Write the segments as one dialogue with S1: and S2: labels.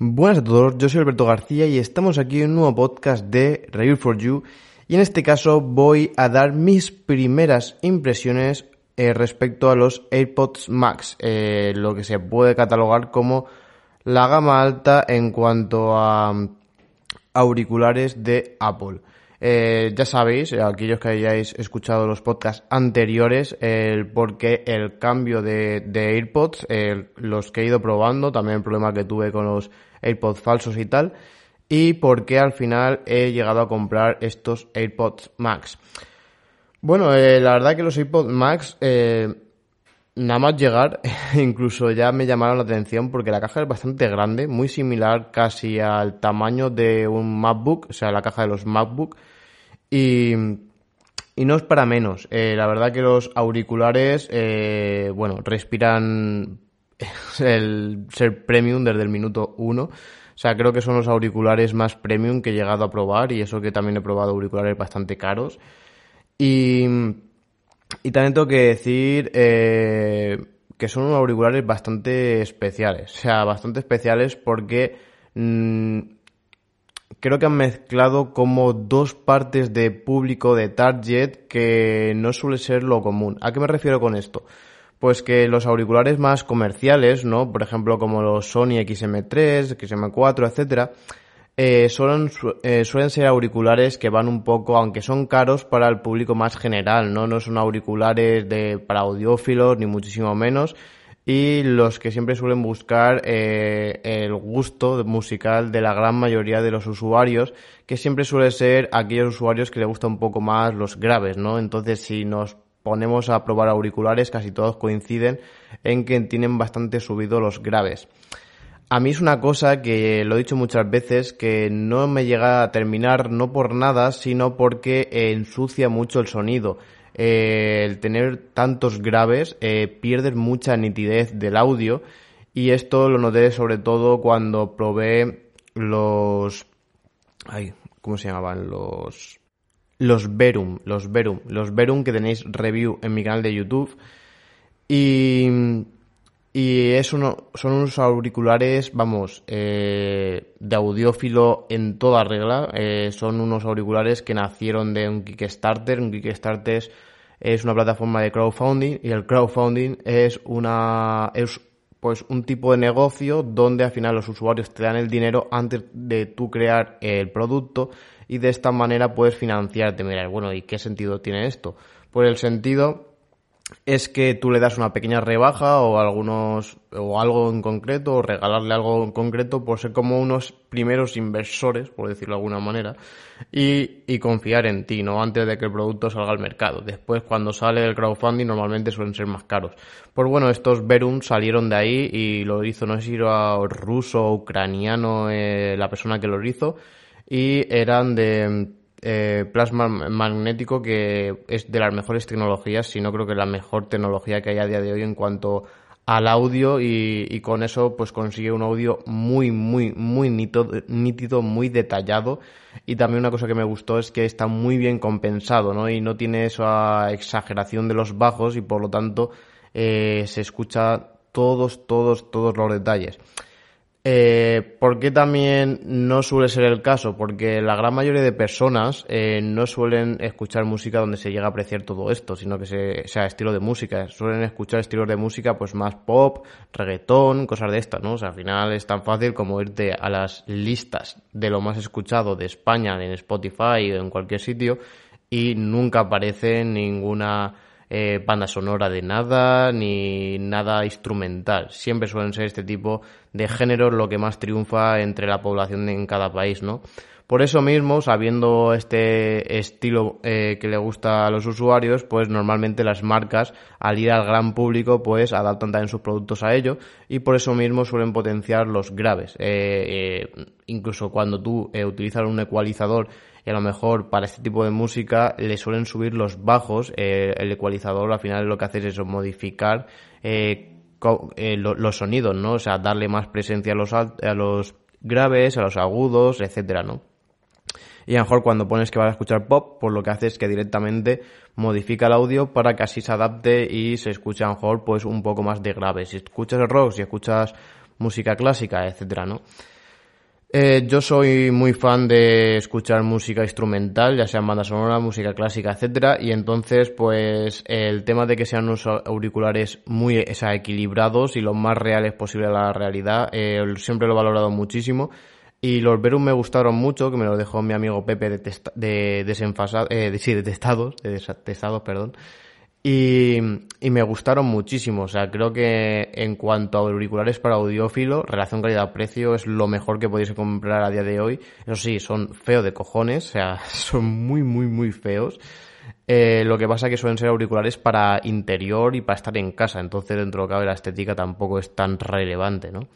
S1: Buenas a todos, yo soy Alberto García y estamos aquí en un nuevo podcast de Review for You y en este caso voy a dar mis primeras impresiones eh, respecto a los AirPods Max, eh, lo que se puede catalogar como la gama alta en cuanto a auriculares de Apple. Eh, ya sabéis, aquellos que hayáis escuchado los podcasts anteriores, el por qué el cambio de, AirPods, los que he ido probando, también el problema que tuve con los AirPods falsos y tal, y por qué al final he llegado a comprar estos AirPods Max. Bueno, eh, la verdad que los AirPods Max, eh, nada más llegar, incluso ya me llamaron la atención porque la caja es bastante grande, muy similar casi al tamaño de un MacBook, o sea, la caja de los MacBook. Y, y no es para menos. Eh, la verdad que los auriculares, bueno, respiran el ser premium desde el minuto uno. O sea, creo que son los auriculares más premium que he llegado a probar y eso que también he probado auriculares bastante caros. Y, y también tengo que decir eh, que son unos auriculares bastante especiales. O sea, bastante especiales porque mm, creo que han mezclado como dos partes de público de target que no suele ser lo común. ¿A qué me refiero con esto? Pues que los auriculares más comerciales, ¿no? Por ejemplo, como los Sony XM3, XM4, etcétera, eh, suelen, eh, suelen ser auriculares que van un poco, aunque son caros para el público más general, ¿no? No son auriculares de, para audiófilos, ni muchísimo menos, y los que siempre suelen buscar eh, el gusto musical de la gran mayoría de los usuarios, que siempre suele ser aquellos usuarios que le gustan un poco más los graves, ¿no? Entonces, si nos ponemos a probar auriculares, casi todos coinciden en que tienen bastante subido los graves. A mí es una cosa que lo he dicho muchas veces que no me llega a terminar no por nada, sino porque ensucia mucho el sonido. Eh, el tener tantos graves eh, mucha nitidez del audio y esto lo noté sobre todo cuando probé los ay, ¿cómo se llamaban? los los Verum, los Verum, los Verum que tenéis review en mi canal de YouTube y y es uno, son unos auriculares, vamos, eh, de audiófilo en toda regla. Eh, son unos auriculares que nacieron de un Kickstarter. Un Kickstarter es una plataforma de crowdfunding y el crowdfunding es una es pues un tipo de negocio donde al final los usuarios te dan el dinero antes de tú crear el producto y de esta manera puedes financiarte. Mira, bueno, ¿y qué sentido tiene esto? Pues el sentido es que tú le das una pequeña rebaja o algunos o algo en concreto o regalarle algo en concreto por ser como unos primeros inversores, por decirlo de alguna manera, y, y confiar en ti, ¿no? Antes de que el producto salga al mercado. Después, cuando sale el crowdfunding, normalmente suelen ser más caros. Pues bueno, estos Verum salieron de ahí y lo hizo, no sé si era ruso ucraniano eh, la persona que lo hizo, y eran de eh, plasma magnético que es de las mejores tecnologías, si no creo que la mejor tecnología que hay a día de hoy en cuanto al audio y, con eso pues consigue un audio muy muy muy nítido, muy detallado y también una cosa que me gustó es que está muy bien compensado ¿no? y no tiene esa exageración de los bajos y por lo tanto eh, se escucha todos todos todos los detalles eh, ¿Por qué también no suele ser el caso? Porque la gran mayoría de personas eh, no suelen escuchar música donde se llega a apreciar todo esto, sino que se, sea estilo de música. Suelen escuchar estilos de música pues más pop, reggaetón, cosas de estas, ¿no? O sea, al final es tan fácil como irte a las listas de lo más escuchado de España en Spotify o en cualquier sitio y nunca aparece ninguna eh, banda sonora de nada, ni nada instrumental. Siempre suelen ser este tipo de géneros lo que más triunfa entre la población en cada país, ¿no? Por eso mismo, sabiendo este estilo eh, que le gusta a los usuarios, pues normalmente las marcas, al ir al gran público, pues adaptan también sus productos a ello y por eso mismo suelen potenciar los graves. Eh, eh, incluso cuando tú utilizas un ecualizador y a lo mejor para este tipo de música le suelen subir los bajos, el ecualizador al final lo que hace es eso, modificar los sonidos, ¿no? O sea, darle más presencia a los, a los graves, a los agudos, etcétera, ¿no? y a lo mejor cuando pones que vas a escuchar pop, pues lo que hace es que directamente modifica el audio para que así se adapte y se escuche a lo mejor pues un poco más de grave. Si escuchas rock, si escuchas música clásica, etcétera, ¿no? Eh, yo soy muy fan de escuchar música instrumental, ya sea banda sonora, música clásica, etcétera, y entonces, pues, el tema de que sean unos auriculares muy equilibrados y lo más reales posible a la realidad, eh, siempre lo he valorado muchísimo. Y los Verum me gustaron mucho, que me lo dejó mi amigo Pepe de, de desenfasado, eh, de, sí, de testados, de testados, perdón. Y, me gustaron muchísimo. O sea, creo que en cuanto a auriculares para audiófilo, relación calidad-precio es lo mejor que podéis comprar a día de hoy. Eso sí, son feos de cojones. O sea, son muy, muy, muy feos. Eh, lo que pasa es que suelen ser auriculares para interior y para estar en casa. Entonces, dentro de lo que la estética tampoco es tan relevante, ¿no?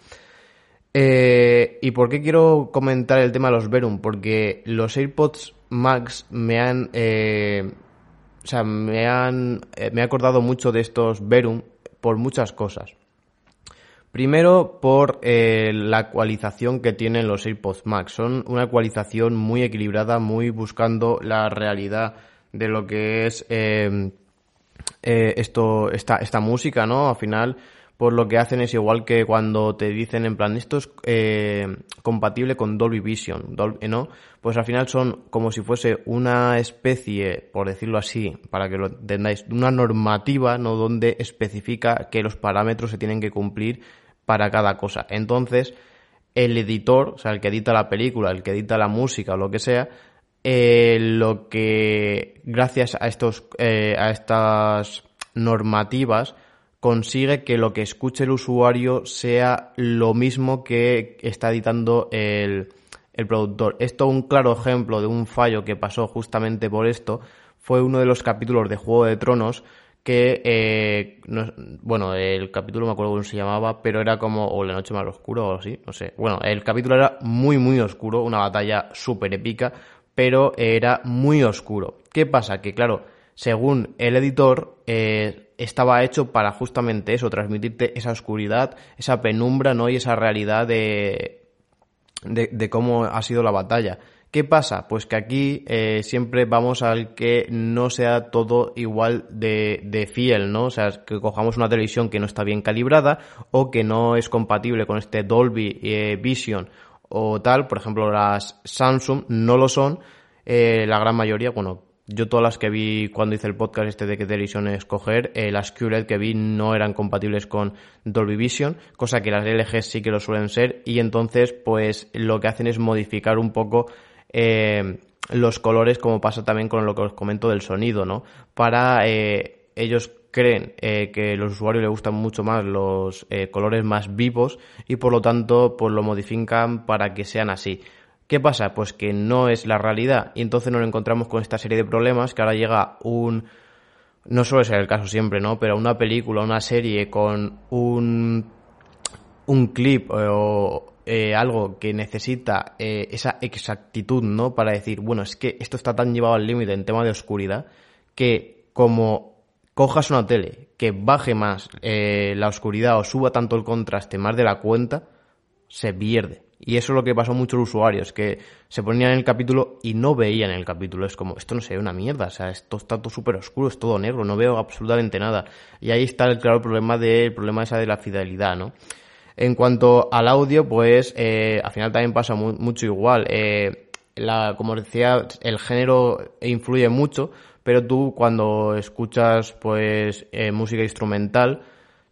S1: Eh, ¿Y por qué quiero comentar el tema de los Verum? Porque los AirPods Max me han... Eh, o sea, me han, eh, me he acordado mucho de estos Verum por muchas cosas. Primero, por eh, la ecualización que tienen los AirPods Max. Son una ecualización muy equilibrada, muy buscando la realidad de lo que es eh, esto, esta, esta música, ¿no? Al final, por lo que hacen es igual que cuando te dicen en plan esto es eh, compatible con Dolby Vision, ¿no? Pues al final son como si fuese una especie, por decirlo así, para que lo entendáis, una normativa, ¿no? Donde especifica que los parámetros se tienen que cumplir para cada cosa. Entonces, el editor, o sea, el que edita la película, el que edita la música o lo que sea, eh, lo que gracias a estos, eh, a estas normativas, consigue que lo que escuche el usuario sea lo mismo que está editando el, productor. Esto, un claro ejemplo de un fallo que pasó justamente por esto, fue uno de los capítulos de Juego de Tronos que, eh, bueno, el capítulo me acuerdo cómo se llamaba, pero era como, o La Noche Más Oscuro o así, no sé. Bueno, el capítulo era muy, muy oscuro, una batalla súper épica, pero era muy oscuro. ¿Qué pasa? Que, claro, según el editor, eh, estaba hecho para justamente eso, transmitirte esa oscuridad, esa penumbra, ¿no? Y esa realidad de, de, cómo ha sido la batalla. ¿Qué pasa? Pues que aquí eh, siempre vamos al que no sea todo igual de, de, fiel, ¿no? O sea, que cojamos una televisión que no está bien calibrada o que no es compatible con este Dolby eh, Vision o tal. Por ejemplo, las Samsung no lo son. Eh, la gran mayoría, bueno, yo todas las que vi cuando hice el podcast este de qué televisión escoger, eh, las QLED que vi no eran compatibles con Dolby Vision, cosa que las LG sí que lo suelen ser, y entonces pues lo que hacen es modificar un poco eh, los colores, como pasa también con lo que os comento del sonido, ¿no? Para eh, ellos creen que los usuarios les gustan mucho más los colores más vivos y por lo tanto pues lo modifican para que sean así. ¿Qué pasa? Pues que no es la realidad y entonces nos encontramos con esta serie de problemas que ahora llega un... No suele ser el caso siempre, ¿no? Pero una película, una serie con un, un clip o eh, algo que necesita eh, esa exactitud, ¿no? Para decir, bueno, es que esto está tan llevado al límite en tema de oscuridad que como cojas una tele que baje más eh, la oscuridad o suba tanto el contraste más de la cuenta, se pierde. Y eso es lo que pasó a muchos usuarios, que se ponían en el capítulo y no veían el capítulo. Es como, esto no se ve una mierda, o sea, esto está todo súper oscuro, es todo negro, no veo absolutamente nada. Y ahí está el claro problema del problema esa de la fidelidad, ¿no? En cuanto al audio, pues eh, al final también pasa mucho igual. Eh, la, como decía, el género influye mucho, pero tú cuando escuchas pues eh, música instrumental,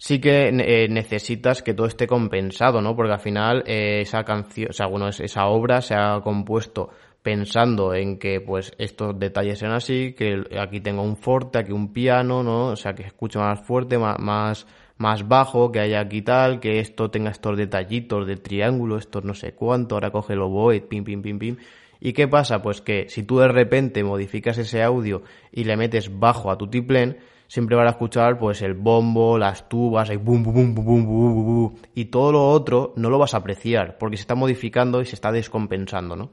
S1: sí que eh, necesitas que todo esté compensado, ¿no? Porque al final eh, esa canción, o sea, bueno, esa obra se ha compuesto pensando en que pues estos detalles sean así, que aquí tengo un forte, aquí un piano, ¿no? O sea, que escuche más fuerte, más, más, bajo, que haya aquí tal, que esto tenga estos detallitos de triángulo, estos no sé cuánto, ahora coge el oboe, pim, pim, pim, pim. ¿Y qué pasa? Pues que si tú de repente modificas ese audio y le metes bajo a tu tiplén, siempre van a escuchar pues el bombo, las tubas, y bum, bum, bum, bum, bum, bum, y todo lo otro no lo vas a apreciar porque se está modificando y se está descompensando, ¿no?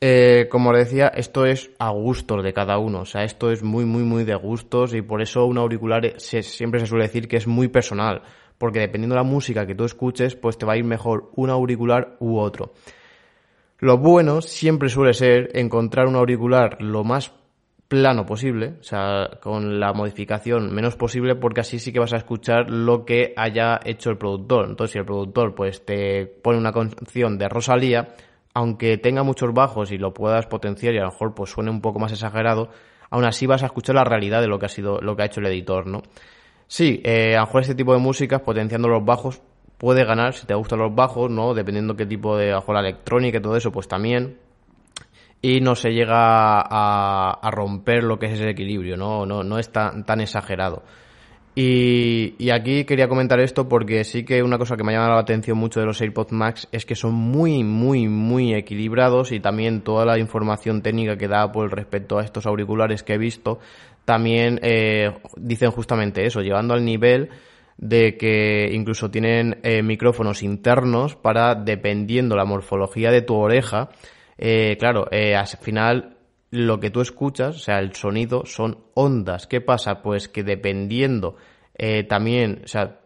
S1: Eh, como os decía, esto es a gustos de cada uno, o sea, esto es muy, muy, muy de gustos y por eso un auricular siempre se suele decir que es muy personal, porque dependiendo de la música que tú escuches, pues te va a ir mejor un auricular u otro. Lo bueno siempre suele ser encontrar un auricular lo más plano posible, o sea, con la modificación menos posible, porque así sí que vas a escuchar lo que haya hecho el productor. Entonces, si el productor pues te pone una canción de Rosalía, aunque tenga muchos bajos y lo puedas potenciar y a lo mejor pues suene un poco más exagerado, aún así vas a escuchar la realidad de lo que ha sido, lo que ha hecho el editor, ¿no? Sí, eh, a lo mejor este tipo de música, potenciando los bajos, puede ganar si te gustan los bajos, ¿no? Dependiendo qué tipo de, a lo mejor la electrónica y todo eso, pues también y no se llega a, romper lo que es ese equilibrio, no, no, no es tan, tan exagerado. Y, y, aquí quería comentar esto porque sí que una cosa que me ha llamado la atención mucho de los AirPods Max es que son muy, muy, muy equilibrados y también toda la información técnica que da por respecto a estos auriculares que he visto también eh, dicen justamente eso, llegando al nivel de que incluso tienen eh, micrófonos internos para, dependiendo la morfología de tu oreja, eh, claro, eh, al final lo que tú escuchas, o sea, el sonido son ondas. ¿Qué pasa? Pues que dependiendo eh, también, o sea,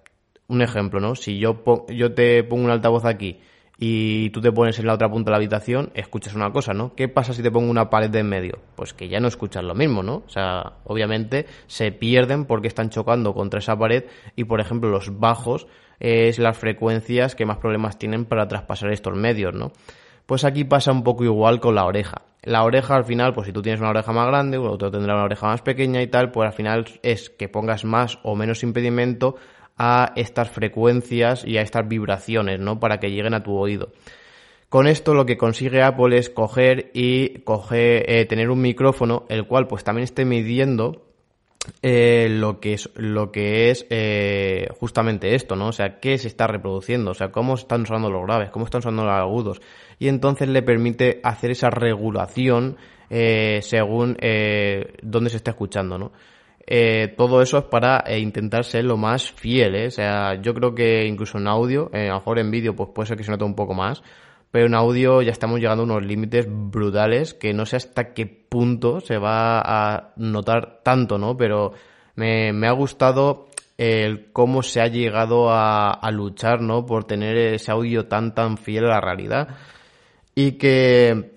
S1: un ejemplo, ¿no? Si yo, yo te pongo un altavoz aquí y tú te pones en la otra punta de la habitación, escuchas una cosa, ¿no? ¿Qué pasa si te pongo una pared de en medio? Pues que ya no escuchas lo mismo, ¿no? O sea, obviamente se pierden porque están chocando contra esa pared y, por ejemplo, los bajos es las frecuencias que más problemas tienen para traspasar estos medios, ¿no? Pues aquí pasa un poco igual con la oreja. La oreja al final, pues si tú tienes una oreja más grande, otro tendrá una oreja más pequeña y tal, pues al final es que pongas más o menos impedimento a estas frecuencias y a estas vibraciones, ¿no? Para que lleguen a tu oído. Con esto lo que consigue Apple es coger y coger, eh, tener un micrófono, el cual pues también esté midiendo eh, lo que es, lo que es eh, justamente esto, ¿no? O sea, qué se está reproduciendo, o sea, cómo están sonando los graves, cómo están sonando los agudos. Y entonces le permite hacer esa regulación eh, según eh, dónde se está escuchando, ¿no? Eh, todo eso es para eh, intentar ser lo más fiel. O sea, yo creo que incluso en audio, a lo mejor en vídeo, pues puede ser que se note un poco más, pero en audio ya estamos llegando a unos límites brutales que no sé hasta qué punto se va a notar tanto, ¿no? Pero me, me ha gustado el cómo se ha llegado a, a, luchar, ¿no? Por tener ese audio tan, tan fiel a la realidad. Y que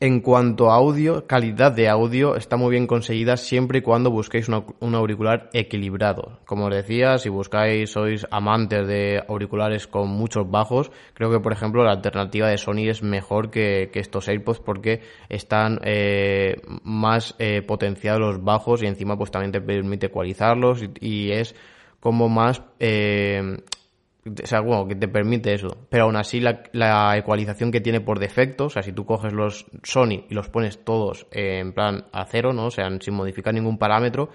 S1: en cuanto a audio, calidad de audio está muy bien conseguida siempre y cuando busquéis un auricular equilibrado. Como os decía, si buscáis, sois amantes de auriculares con muchos bajos, creo que por ejemplo la alternativa de Sony es mejor que, estos AirPods porque están eh, más eh, potenciados los bajos y encima pues también te permite ecualizarlos y, es como más eh, o sea, bueno, que te permite eso. Pero aún así la, ecualización que tiene por defecto, o sea, si tú coges los Sony y los pones todos en plan a cero, ¿no? O sea, sin modificar ningún parámetro,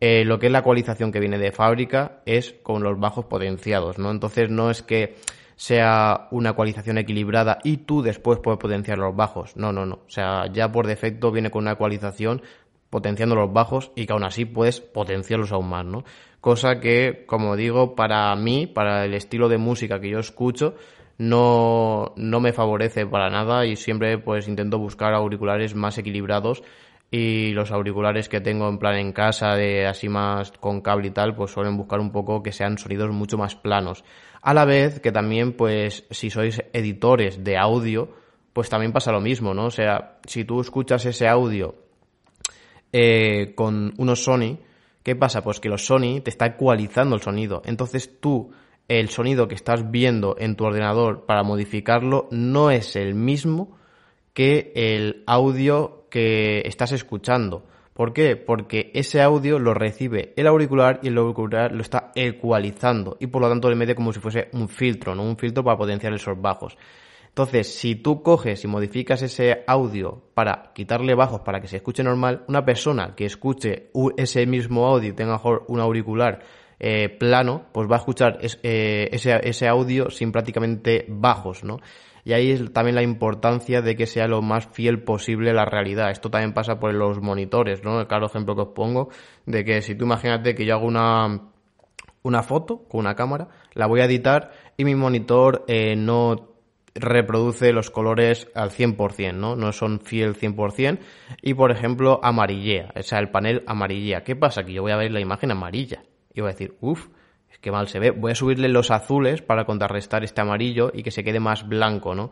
S1: eh, lo que es la ecualización que viene de fábrica es con los bajos potenciados, ¿no? Entonces no es que sea una ecualización equilibrada y tú después puedes potenciar los bajos. No, no, no. O sea, ya por defecto viene con una ecualización potenciando los bajos y que aún así puedes potenciarlos aún más, ¿no? Cosa que, como digo, para mí, para el estilo de música que yo escucho, no, no me favorece para nada y siempre pues intento buscar auriculares más equilibrados y los auriculares que tengo en plan en casa de así más con cable y tal pues suelen buscar un poco que sean sonidos mucho más planos. A la vez que también pues si sois editores de audio pues también pasa lo mismo no o sea si tú escuchas ese audio eh, con unos Sony ¿Qué pasa? Pues que los Sony te está ecualizando el sonido. Entonces tú, el sonido que estás viendo en tu ordenador para modificarlo no es el mismo que el audio que estás escuchando. ¿Por qué? Porque ese audio lo recibe el auricular y el auricular lo está ecualizando y por lo tanto le mete como si fuese un filtro, ¿no? Un filtro para potenciar esos bajos. Entonces, si tú coges y modificas ese audio para quitarle bajos para que se escuche normal, una persona que escuche ese mismo audio y tenga un auricular eh, plano, pues va a escuchar eh, ese, ese audio sin prácticamente bajos, ¿no? Y ahí es también la importancia de que sea lo más fiel posible la realidad. Esto también pasa por los monitores, ¿no? El claro ejemplo que os pongo de que si tú imagínate que yo hago una, una foto con una cámara, la voy a editar y mi monitor eh, no reproduce los colores al 100%, ¿no? No son fiel 100%. Y, por ejemplo, amarillea, o sea, el panel amarillea. ¿Qué pasa? Que yo voy a ver la imagen amarilla. Y voy a decir, uff, es que mal se ve. Voy a subirle los azules para contrarrestar este amarillo y que se quede más blanco, ¿no?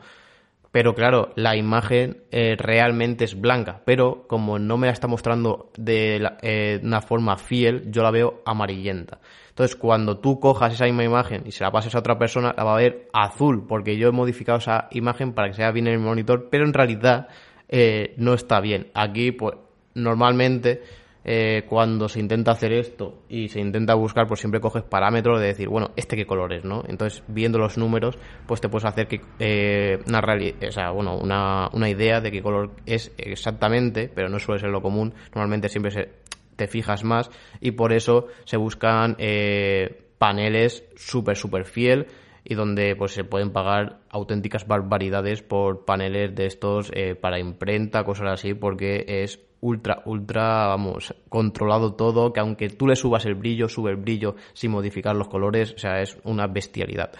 S1: Pero claro, la imagen eh, realmente es blanca, pero como no me la está mostrando de eh, una forma fiel, yo la veo amarillenta. Entonces, cuando tú cojas esa misma imagen y se la pases a otra persona, la va a ver azul, porque yo he modificado esa imagen para que sea bien en el monitor, pero en realidad eh, no está bien. Aquí, pues, normalmente eh, cuando se intenta hacer esto y se intenta buscar, pues siempre coges parámetros de decir, bueno, este qué color es, ¿no? Entonces, viendo los números, pues te puedes hacer que, eh, una, o sea, bueno, una, una idea de qué color es exactamente, pero no suele ser lo común. Normalmente siempre se, te fijas más y por eso se buscan eh, paneles súper, súper fiel y donde pues se pueden pagar auténticas barbaridades por paneles de estos eh, para imprenta, cosas así, porque es ultra, ultra, vamos, controlado todo, que aunque tú le subas el brillo, sube el brillo sin modificar los colores, o sea, es una bestialidad.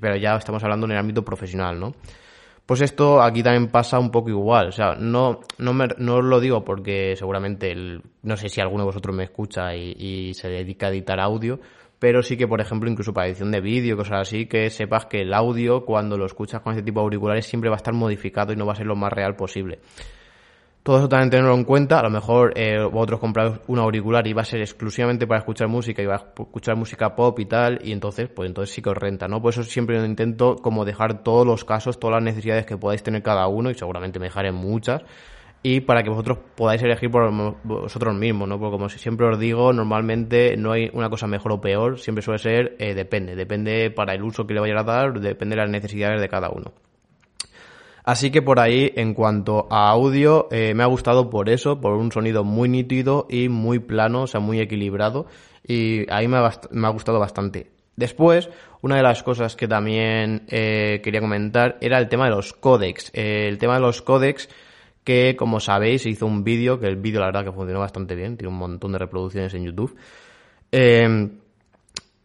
S1: Pero ya estamos hablando en el ámbito profesional, ¿no? Pues esto aquí también pasa un poco igual, o sea, no, no, me, no os lo digo porque seguramente, no sé si alguno de vosotros me escucha y, y se dedica a editar audio, pero sí que, por ejemplo, incluso para edición de vídeo, cosas así, que sepas que el audio, cuando lo escuchas con este tipo de auriculares, siempre va a estar modificado y no va a ser lo más real posible. Todo eso también tenerlo en cuenta. A lo mejor eh, vosotros compráis un auricular y va a ser exclusivamente para escuchar música y va a escuchar música pop y tal, y entonces, pues entonces sí que os renta, ¿no? Por eso siempre intento como dejar todos los casos, todas las necesidades que podáis tener cada uno, y seguramente me dejaré muchas, y para que vosotros podáis elegir por vosotros mismos, ¿no? Porque como siempre os digo, normalmente no hay una cosa mejor o peor, siempre suele ser, eh, depende, depende para el uso que le vaya a dar, depende de las necesidades de cada uno. Así que por ahí, en cuanto a audio, eh, me ha gustado por eso, por un sonido muy nítido y muy plano, o sea, muy equilibrado. Y ahí me ha, gustado bastante. Después, una de las cosas que también eh, quería comentar era el tema de los códecs. Eh, el tema de los códecs que, como sabéis, hizo un vídeo, que el vídeo la verdad que funcionó bastante bien, tiene un montón de reproducciones en YouTube.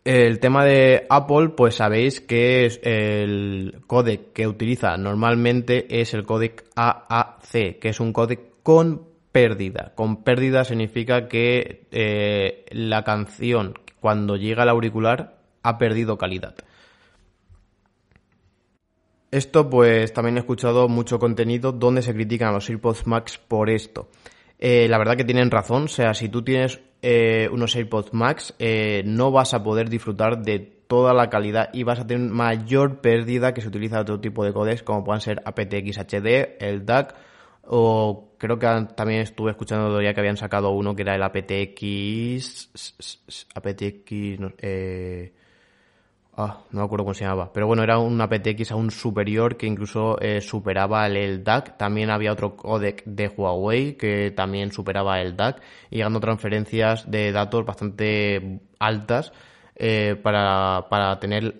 S1: El tema de Apple, pues sabéis que es el códec que utiliza normalmente es el códec AAC, que es un códec con pérdida. Con pérdida significa que eh, la canción cuando llega al auricular ha perdido calidad. Esto pues también he escuchado mucho contenido donde se critican a los AirPods Max por esto. Eh, la verdad que tienen razón, o sea, si tú tienes eh, unos AirPods Max, eh, no vas a poder disfrutar de toda la calidad y vas a tener mayor pérdida que se utiliza otro tipo de codecs como puedan ser aptX HD, el DAC o creo que también estuve escuchando todavía que habían sacado uno que era el aptX aptX eh, Ah, no me acuerdo cómo se llamaba. Pero bueno, era un aptX aún superior que incluso eh, superaba el, DAC. También había otro codec de Huawei que también superaba el DAC y llegando transferencias de datos bastante altas eh, para, para, tener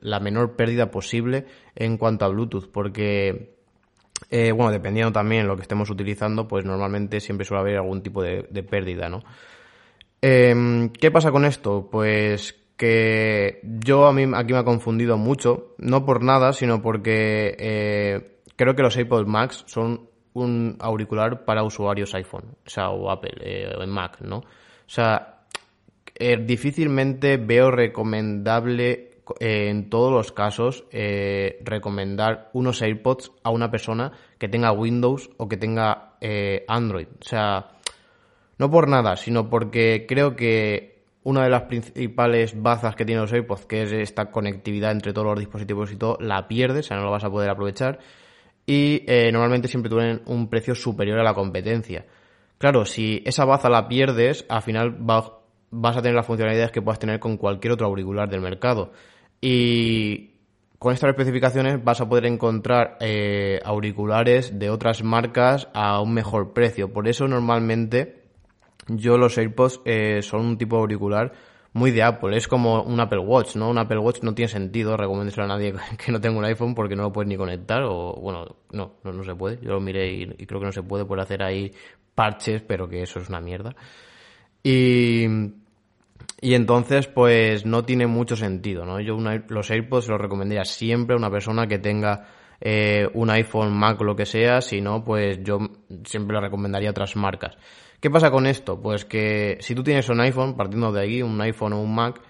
S1: la menor pérdida posible en cuanto a Bluetooth. Porque, eh, bueno, dependiendo también de lo que estemos utilizando, pues normalmente siempre suele haber algún tipo de, de pérdida, ¿no? Em, ¿Qué pasa con esto? Pues que yo a mí aquí me ha confundido mucho, no por nada, sino porque eh, creo que los AirPods Max son un auricular para usuarios iPhone, o sea, o Apple, eh, o Mac, ¿no? O sea, eh, difícilmente veo recomendable en todos los casos recomendar unos AirPods a una persona que tenga Windows o que tenga Android. O sea, no por nada, sino porque creo que una de las principales bazas que tiene los AirPods, que es esta conectividad entre todos los dispositivos y todo, la pierdes, o sea, no lo vas a poder aprovechar. Y eh, normalmente siempre tienen un precio superior a la competencia. Claro, si esa baza la pierdes, al final vas a tener las funcionalidades que puedas tener con cualquier otro auricular del mercado. Y con estas especificaciones vas a poder encontrar eh, auriculares de otras marcas a un mejor precio. Por eso normalmente yo los AirPods eh, son un tipo de auricular muy de Apple. Es como un Apple Watch, ¿no? Un Apple Watch no tiene sentido recomendárselo a nadie que no tenga un iPhone porque no lo puedes ni conectar o, bueno, no, no, se puede. Yo lo miré y, creo que no se puede por hacer ahí parches, pero que eso es una mierda. Y, entonces, pues no tiene mucho sentido, ¿no? Yo los AirPods los recomendaría siempre a una persona que tenga eh, un iPhone, Mac o lo que sea. Si no, pues yo siempre le recomendaría otras marcas. ¿Qué pasa con esto? Pues que si tú tienes un iPhone, partiendo de ahí, un iPhone o un Mac,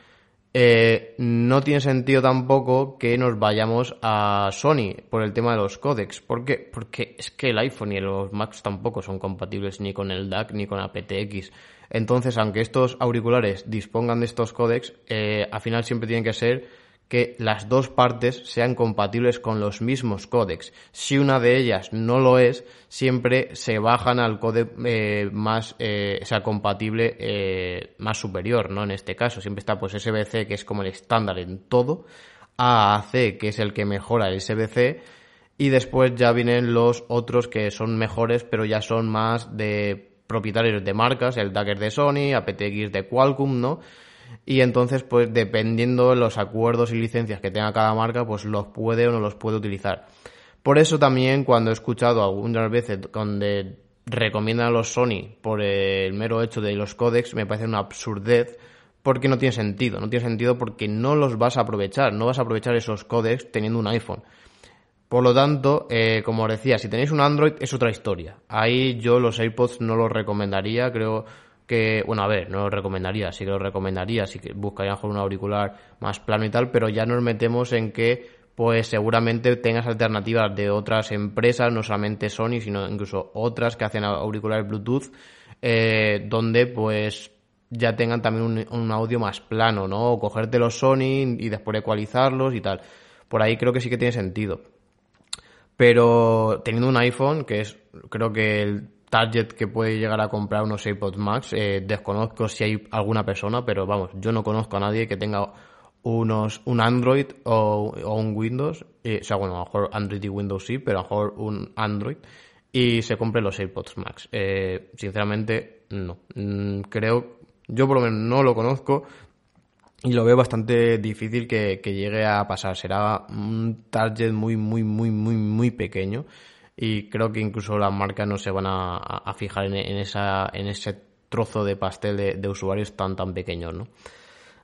S1: Eh, no tiene sentido tampoco que nos vayamos a Sony por el tema de los códecs. ¿Por qué? Porque es que el iPhone y los Macs tampoco son compatibles ni con el DAC ni con aptX. Entonces, aunque estos auriculares dispongan de estos códecs, eh, al final siempre tienen que ser que las dos partes sean compatibles con los mismos códecs. Si una de ellas no lo es, siempre se bajan al códec eh, más, eh, sea, compatible eh, más superior, ¿no? En este caso, siempre está pues SBC, que es como el estándar en todo, AAC, que es el que mejora el SBC, y después ya vienen los otros que son mejores, pero ya son más de propietarios de marcas, el Dagger de Sony, aptX de Qualcomm, ¿no? Y entonces pues dependiendo de los acuerdos y licencias que tenga cada marca pues los puede o no los puede utilizar. Por eso también cuando he escuchado algunas veces donde recomiendan a los Sony por el mero hecho de los códecs me parece una absurdez porque no tiene sentido, no tiene sentido porque no los vas a aprovechar, no vas a aprovechar esos códecs teniendo un iPhone. Por lo tanto, eh, como os decía, si tenéis un Android es otra historia. Ahí yo los AirPods no los recomendaría, creo bueno, a ver, no lo recomendaría, sí que lo recomendaría, sí que buscaría mejor un auricular más plano y tal, pero ya nos metemos en que, pues seguramente tengas alternativas de otras empresas, no solamente Sony, sino incluso otras que hacen auriculares Bluetooth, eh, donde pues ya tengan también un, audio más plano, ¿no? O cogerte los Sony y después ecualizarlos y tal. Por ahí creo que sí que tiene sentido. Pero teniendo un iPhone, que es creo que el target que puede llegar a comprar unos AirPods Max. Eh, desconozco si hay alguna persona, pero vamos, yo no conozco a nadie que tenga unos un Android o, un Windows. Eh, o sea, bueno, a lo mejor Android y Windows sí, pero a lo mejor un Android y se compre los AirPods Max. Eh, sinceramente, no. Mm, creo, yo por lo menos no lo conozco y lo veo bastante difícil que, que llegue a pasar. Será un target muy, muy, muy, muy, muy pequeño y creo que incluso las marcas no se van a, fijar en, esa, en ese trozo de pastel de, usuarios tan tan pequeños, ¿no?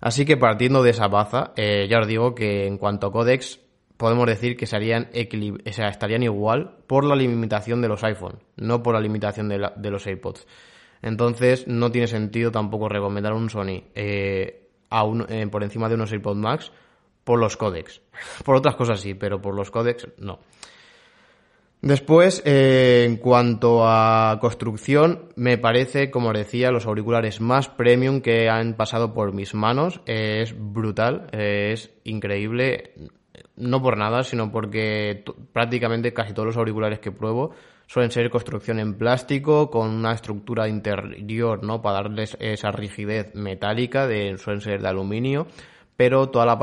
S1: Así que partiendo de esa baza, eh, ya os digo que en cuanto a codecs, podemos decir que serían estarían igual por la limitación de los iPhone, no por la limitación de, los AirPods. Entonces, no tiene sentido tampoco recomendar un Sony eh, a eh, por encima de unos AirPods Max por los codecs. Por otras cosas sí, pero por los codecs no. Después, eh, en cuanto a construcción, me parece, como decía, los auriculares más premium que han pasado por mis manos. Eh, es brutal, eh, es increíble, no por nada, sino porque prácticamente casi todos los auriculares que pruebo suelen ser construcción en plástico con una estructura interior, ¿no? Para darles esa rigidez metálica, de, suelen ser de aluminio, pero toda la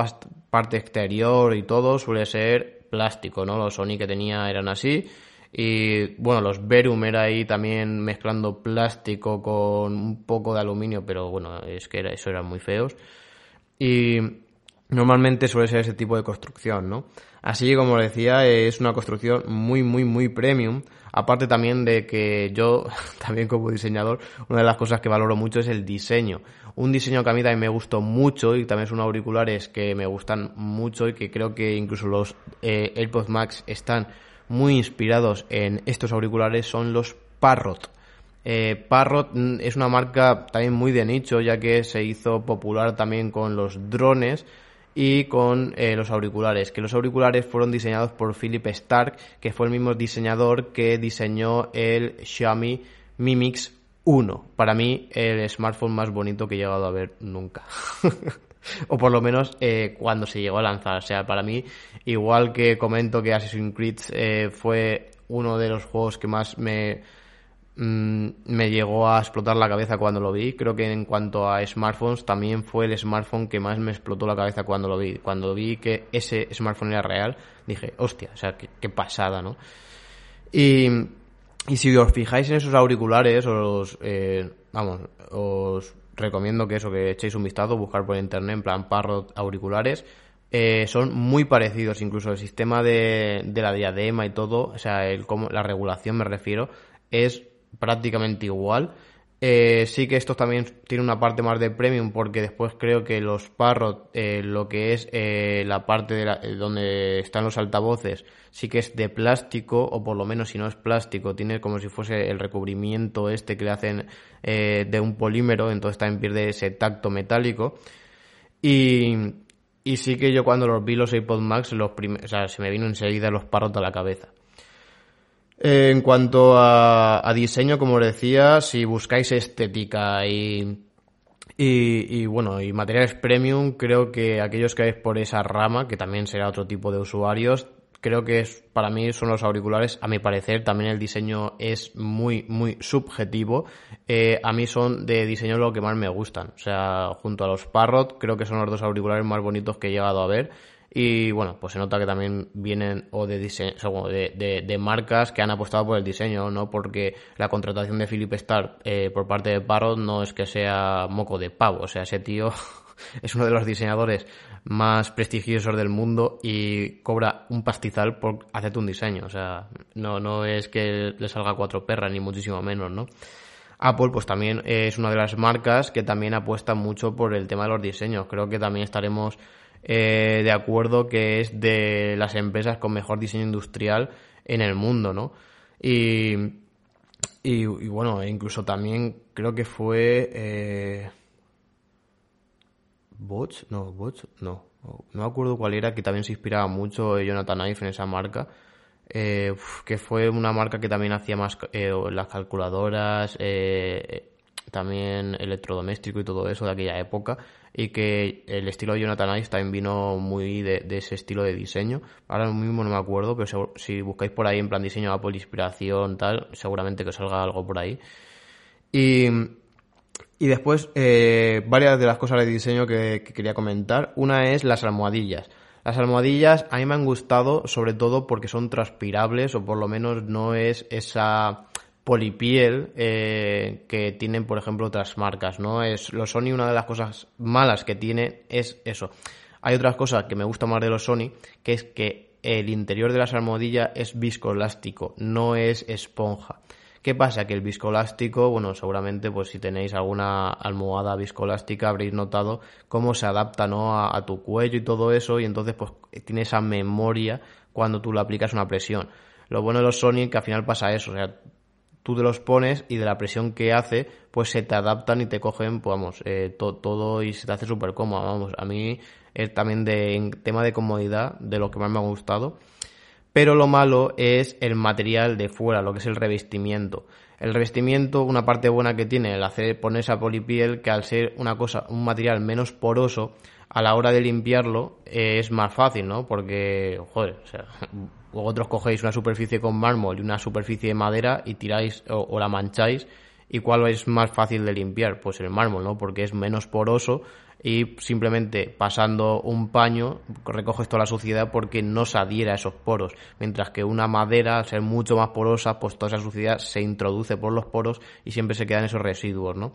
S1: parte exterior y todo suele ser plástico, ¿no? Los Sony que tenía eran así. Y bueno, los Verum era ahí también mezclando plástico con un poco de aluminio, pero bueno, es que era, eso eran muy feos. Y normalmente suele ser ese tipo de construcción, ¿no? Así como decía, es una construcción muy, muy, muy premium. Aparte también de que yo, también como diseñador, una de las cosas que valoro mucho es el diseño. Un diseño que a mí también me gustó mucho y también son auriculares que me gustan mucho y que creo que incluso los eh, AirPods Max están muy inspirados en estos auriculares son los Parrot. Eh, Parrot mm, es una marca también muy de nicho ya que se hizo popular también con los drones y con eh, los auriculares, que los auriculares fueron diseñados por Philip Stark, que fue el mismo diseñador que diseñó el Xiaomi Mi Mix 1. Para mí, el smartphone más bonito que he llegado a ver nunca. o por lo menos eh, cuando se llegó a lanzar. O sea, para mí, igual que comento que Assassin's Creed eh, fue uno de los juegos que más me Mm, me llegó a explotar la cabeza cuando lo vi. Creo que en cuanto a smartphones, también fue el smartphone que más me explotó la cabeza cuando lo vi. Cuando vi que ese smartphone era real, dije, hostia, o sea, qué, pasada, ¿no? Y, y, si os fijáis en esos auriculares, os, eh, vamos, os recomiendo que eso, que echéis un vistazo, buscar por internet, en plan Parrot auriculares. Eh, son muy parecidos, incluso el sistema de, de la diadema y todo, o sea, el, como, la regulación me refiero, es prácticamente igual. Eh, sí que esto también tiene una parte más de premium porque después creo que los Parrot, eh, lo que es eh, la parte de donde están los altavoces, sí que es de plástico o por lo menos si no es plástico, tiene como si fuese el recubrimiento este que le hacen de un polímero, entonces también pierde ese tacto metálico. Y, y sí que yo cuando los vi los AirPods Max, los o sea, se me vino enseguida los parros a la cabeza. En cuanto a, diseño, como os decía, si buscáis estética y, y, bueno, y materiales premium, creo que aquellos que vais por esa rama, que también será otro tipo de usuarios, creo que para mí son los auriculares. A mi parecer, también el diseño es muy, muy subjetivo. Eh, a mí son de diseño lo que más me gustan. O sea, junto a los Parrot, creo que son los dos auriculares más bonitos que he llegado a ver. Y bueno, pues se nota que también vienen o de diseño, de, de, marcas que han apostado por el diseño, ¿no? Porque la contratación de Philip Starr eh, por parte de Parrot no es que sea moco de pavo, o sea, ese tío es uno de los diseñadores más prestigiosos del mundo y cobra un pastizal por hacerte un diseño, o sea, no, no es que le salga cuatro perras, ni muchísimo menos, ¿no? Apple pues también es una de las marcas que también apuesta mucho por el tema de los diseños. Creo que también estaremos eh, de acuerdo que es de las empresas con mejor diseño industrial en el mundo, ¿no? Y, y, bueno, incluso también creo que fue... Eh, Bots, no, Bots, no, no me acuerdo cuál era, que también se inspiraba mucho Jonathan Ive en esa marca, eh, que fue una marca que también hacía más eh, las calculadoras, eh, también electrodoméstico y todo eso de aquella época, y que el estilo de Jonathan Ive también vino muy de, ese estilo de diseño. Ahora mismo no me acuerdo, pero si buscáis por ahí en plan diseño Apple, inspiración, tal, seguramente que salga algo por ahí. Y, y después, eh, varias de las cosas de diseño que, quería comentar. Una es las almohadillas. Las almohadillas a mí me han gustado sobre todo porque son transpirables o por lo menos no es esa polipiel eh, que tienen, por ejemplo, otras marcas, ¿no? Es los Sony, una de las cosas malas que tiene es eso. Hay otras cosas que me gusta más de los Sony, que es que el interior de las almohadillas es viscoelástico, no es esponja. ¿Qué pasa? Que el viscoelástico, bueno, seguramente pues si tenéis alguna almohada viscoelástica habréis notado cómo se adapta ¿no? a, tu cuello y todo eso y entonces pues tiene esa memoria cuando tú le aplicas una presión. Lo bueno de los Sony es que al final pasa eso, o sea, tú te los pones y de la presión que hace, pues se te adaptan y te cogen, pues vamos, eh, todo y se te hace súper cómodo, vamos. A mí es también de tema de comodidad, de lo que más me ha gustado. Pero lo malo es el material de fuera, lo que es el revestimiento. El revestimiento, una parte buena que tiene el hacer poner esa polipiel, que al ser una cosa, un material menos poroso, a la hora de limpiarlo eh, es más fácil, ¿no? Porque, joder, o sea, vosotros cogéis una superficie con mármol y una superficie de madera y tiráis o, la mancháis. ¿Y cuál es más fácil de limpiar? Pues el mármol, ¿no? Porque es menos poroso y simplemente pasando un paño recoges toda la suciedad porque no se adhiera a esos poros. Mientras que una madera, al ser mucho más porosa, pues toda esa suciedad se introduce por los poros y siempre se quedan esos residuos, ¿no?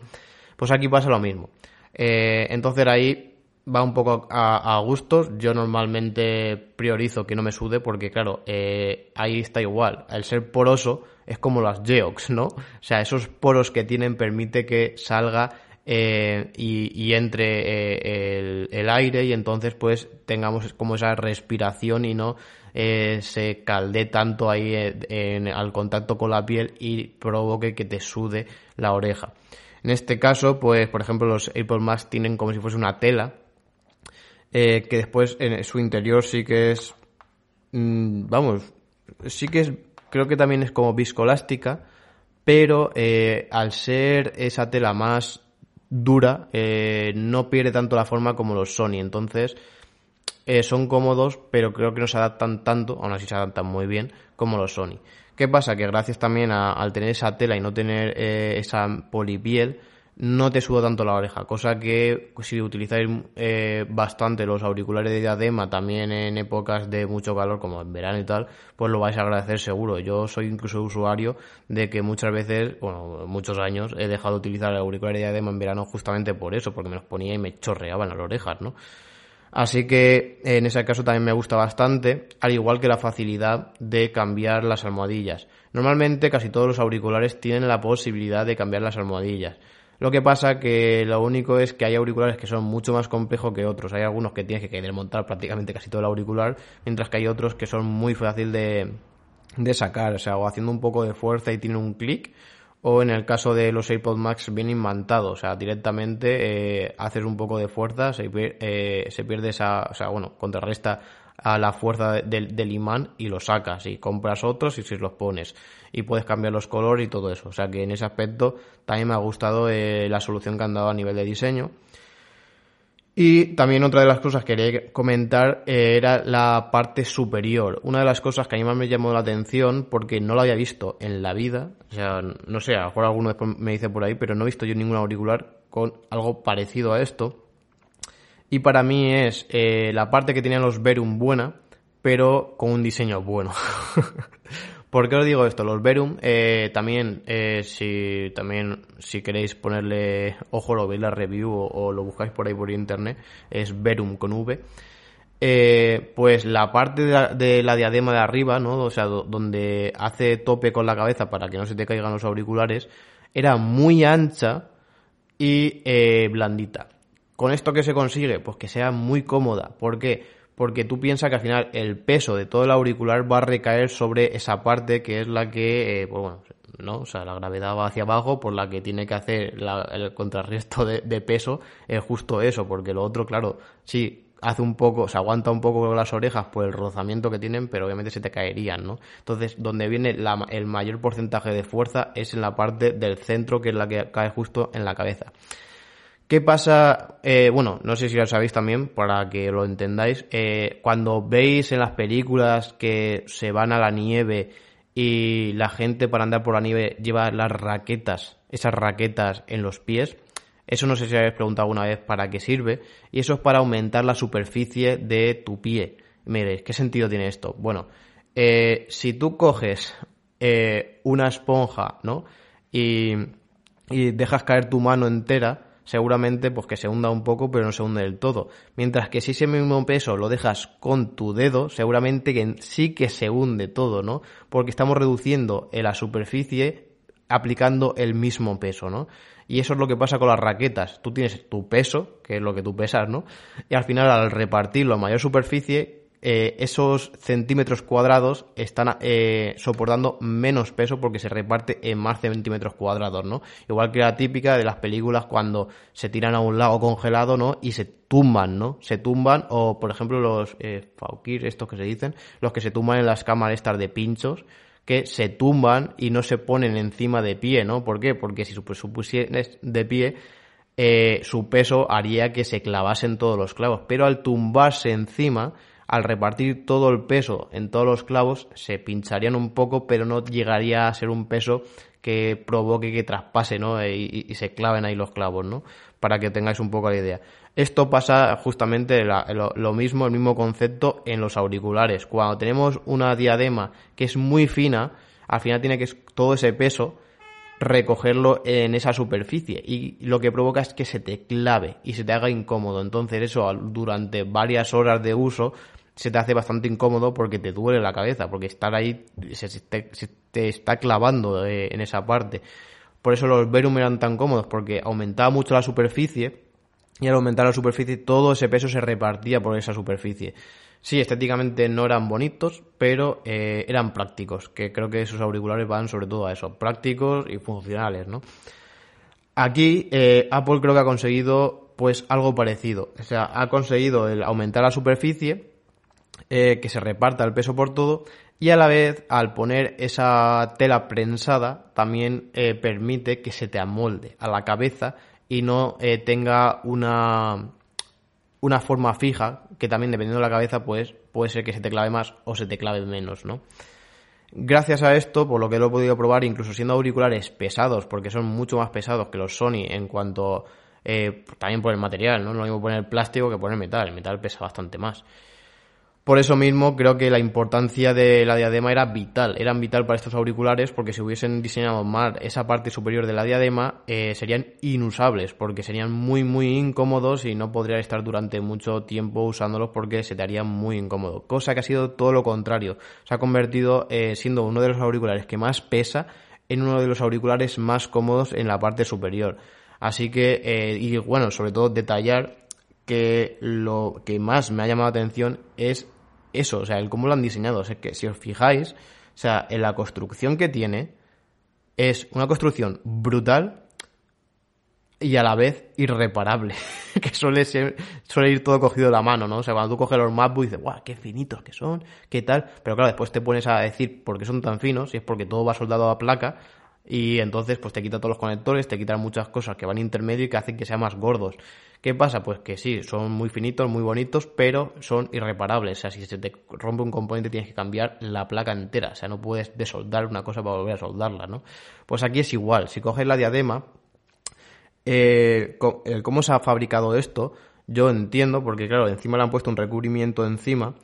S1: Pues aquí pasa lo mismo. Eh, entonces ahí va un poco a, gustos. Yo normalmente priorizo que no me sude porque, claro, eh, ahí está igual. El ser poroso es como las Geox, ¿no? O sea, esos poros que tienen permite que salga eh, y, entre eh, el, aire y entonces pues tengamos como esa respiración y no se calde tanto ahí al contacto con la piel y provoque que te sude la oreja. En este caso, pues por ejemplo los AirPods Max tienen como si fuese una tela eh, que después en su interior sí que es, mm, vamos, sí que es, creo que también es como viscolástica, pero eh, al ser esa tela más dura, eh, no pierde tanto la forma como los Sony, entonces son cómodos, pero creo que no se adaptan tanto, aún así se adaptan muy bien, como los Sony. ¿Qué pasa? Que gracias también a, al tener esa tela y no tener esa polipiel, no te suda tanto la oreja, cosa que si utilizáis eh, bastante los auriculares de diadema también en épocas de mucho calor como en verano y tal, pues lo vais a agradecer seguro. Yo soy incluso usuario de que muchas veces, bueno, muchos años he dejado de utilizar el auricular de diadema en verano justamente por eso, porque me los ponía y me chorreaban las orejas, ¿no? Así que en ese caso también me gusta bastante, al igual que la facilidad de cambiar las almohadillas. Normalmente casi todos los auriculares tienen la posibilidad de cambiar las almohadillas. Lo que pasa que lo único es que hay auriculares que son mucho más complejos que otros. Hay algunos que tienes que desmontar prácticamente casi todo el auricular, mientras que hay otros que son muy fácil de, de sacar. O sea, o haciendo un poco de fuerza y tienen un clic, o en el caso de los AirPods Max bien imantado, o sea, directamente eh, haces un poco de fuerza, eh, se, pierde esa, o sea, bueno, contrarresta a la fuerza del, imán y lo sacas y compras otros y si los pones y puedes cambiar los colores y todo eso, o sea que en ese aspecto también me ha gustado eh, la solución que han dado a nivel de diseño y también otra de las cosas que quería comentar eh, era la parte superior. Una de las cosas que a mí más me llamó la atención porque no lo había visto en la vida. O sea, no sé, a lo mejor alguno después me dice por ahí, pero no he visto yo ningún auricular con algo parecido a esto. Y para mí es eh, la parte que tenían los Verum buena, pero con un diseño bueno. ¿Por qué os digo esto? Los Verum, eh, también, eh, si, también, si queréis ponerle ojo, lo veis la review o, lo buscáis por ahí por internet, es Verum con V. Eh, pues la parte de la, diadema de arriba, ¿no? O sea, donde hace tope con la cabeza para que no se te caigan los auriculares, era muy ancha y blandita. ¿Con esto qué se consigue? Pues que sea muy cómoda. ¿Por qué? porque tú piensas que al final el peso de todo el auricular va a recaer sobre esa parte que es la que, eh, pues bueno, ¿no? O sea, la gravedad va hacia abajo, por la que tiene que hacer el contrarresto de, peso es justo eso, porque lo otro, claro, sí, hace un poco, se aguanta un poco las orejas por el rozamiento que tienen, pero obviamente se te caerían, ¿no? Entonces, donde viene el mayor porcentaje de fuerza es en la parte del centro, que es la que cae justo en la cabeza. ¿Qué pasa? Eh, bueno, no sé si lo sabéis también, para que lo entendáis. Eh, cuando veis en las películas que se van a la nieve y la gente para andar por la nieve lleva las raquetas, esas raquetas en los pies, eso no sé si habéis preguntado alguna vez para qué sirve, y eso es para aumentar la superficie de tu pie. Miréis, ¿qué sentido tiene esto? Bueno, eh, si tú coges una esponja, ¿no? Y, y dejas caer tu mano entera, seguramente pues que se hunda un poco pero no se hunde del todo. Mientras que si ese mismo peso lo dejas con tu dedo, seguramente que sí que se hunde todo, ¿no? Porque estamos reduciendo en la superficie aplicando el mismo peso, ¿no? Y eso es lo que pasa con las raquetas. Tú tienes tu peso, que es lo que tú pesas, ¿no? Y al final al repartirlo a mayor superficie, eh, esos centímetros cuadrados están eh, soportando menos peso porque se reparte en más centímetros cuadrados, ¿no? Igual que la típica de las películas cuando se tiran a un lago congelado, ¿no? Y se tumban, ¿no? Se tumban, o por ejemplo los eh, faukir, estos que se dicen, los que se tumban en las cámaras estas de pinchos, que se tumban y no se ponen encima de pie, ¿no? ¿Por qué? Porque si supusieras de pie, eh, su peso haría que se clavasen todos los clavos, pero al tumbarse encima, al repartir todo el peso en todos los clavos, se pincharían un poco, pero no llegaría a ser un peso que provoque que traspase, ¿no? E, y, se claven ahí los clavos, ¿no? Para que tengáis un poco la idea. Esto pasa justamente lo, mismo, el mismo concepto en los auriculares. Cuando tenemos una diadema que es muy fina, al final tiene que todo ese peso recogerlo en esa superficie y lo que provoca es que se te clave y se te haga incómodo. Entonces eso durante varias horas de uso se te hace bastante incómodo porque te duele la cabeza, porque estar ahí se, te, está clavando eh, en esa parte. Por eso los Verum eran tan cómodos, porque aumentaba mucho la superficie y al aumentar la superficie todo ese peso se repartía por esa superficie. Sí, estéticamente no eran bonitos, pero eh, eran prácticos, que creo que esos auriculares van sobre todo a eso, prácticos y funcionales, ¿no? Aquí eh, Apple creo que ha conseguido pues algo parecido, o sea, ha conseguido el aumentar la superficie eh, que se reparta el peso por todo y a la vez al poner esa tela prensada también eh, permite que se te amolde a la cabeza y no eh, tenga una, una forma fija que también dependiendo de la cabeza pues puede ser que se te clave más o se te clave menos, ¿no? Gracias a esto, por lo que lo he podido probar, incluso siendo auriculares pesados, porque son mucho más pesados que los Sony en cuanto también por el material, ¿no? Lo mismo poner plástico que poner metal, el metal pesa bastante más. Por eso mismo creo que la importancia de la diadema era vital, eran vital para estos auriculares porque si hubiesen diseñado mal esa parte superior de la diadema eh, serían inusables porque serían muy muy incómodos y no podrían estar durante mucho tiempo usándolos porque se te haría muy incómodo. Cosa que ha sido todo lo contrario, se ha convertido eh, siendo uno de los auriculares que más pesa en uno de los auriculares más cómodos en la parte superior. Así que, eh, y bueno, sobre todo detallar que lo que más me ha llamado la atención es eso, o sea, el cómo lo han diseñado. O sea, que si os fijáis, o sea, en la construcción que tiene, es una construcción brutal y a la vez irreparable, que suele ser, suele ir todo cogido de la mano, ¿no? O sea, cuando tú coges los MacBook dices, guau, qué finitos que son, qué tal, pero claro, después te pones a decir por qué son tan finos y es porque todo va soldado a placa y entonces pues te quita todos los conectores, te quitan muchas cosas que van intermedio y que hacen que sean más gordos. ¿Qué pasa? Pues que sí, son muy finitos, muy bonitos, pero son irreparables. O sea, si se te rompe un componente tienes que cambiar la placa entera. O sea, no puedes desoldar una cosa para volver a soldarla, ¿no? Pues aquí es igual. Si coges la diadema, eh, cómo se ha fabricado esto, yo entiendo, porque claro, encima le han puesto un recubrimiento encima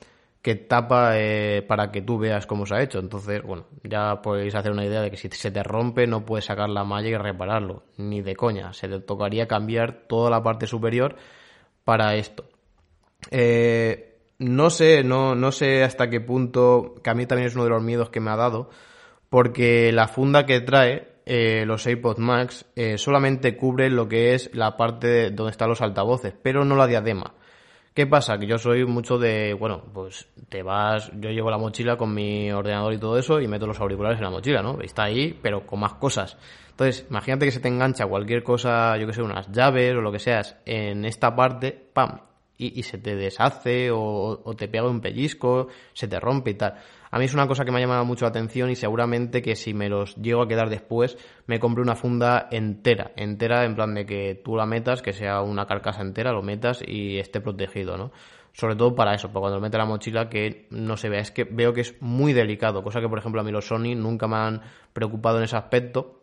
S1: que tapa eh, para que tú veas cómo se ha hecho. Entonces, bueno, ya podéis hacer una idea de que si se te rompe no puedes sacar la malla y repararlo, ni de coña. Se te tocaría cambiar toda la parte superior para esto. Eh, no sé, no, no sé hasta qué punto, que a mí también es uno de los miedos que me ha dado, porque la funda que trae eh, los AirPods Max solamente cubre lo que es la parte donde están los altavoces, pero no la diadema. ¿Qué pasa? Que yo soy mucho de, bueno, pues te vas, yo llevo la mochila con mi ordenador y todo eso y meto los auriculares en la mochila, ¿no? Está ahí, pero con más cosas. Entonces, imagínate que se te engancha cualquier cosa, yo que sé, unas llaves o lo que seas, en esta parte, ¡pam! Y, se te deshace o, o, te pega un pellizco, se te rompe y tal. A mí es una cosa que me ha llamado mucho la atención y seguramente que si me los llego a quedar después, me compre una funda entera, entera en plan de que tú la metas, que sea una carcasa entera, lo metas y esté protegido, ¿no? Sobre todo para eso, para cuando mete la mochila que no se vea. Es que veo que es muy delicado, cosa que por ejemplo a mí los Sony nunca me han preocupado en ese aspecto,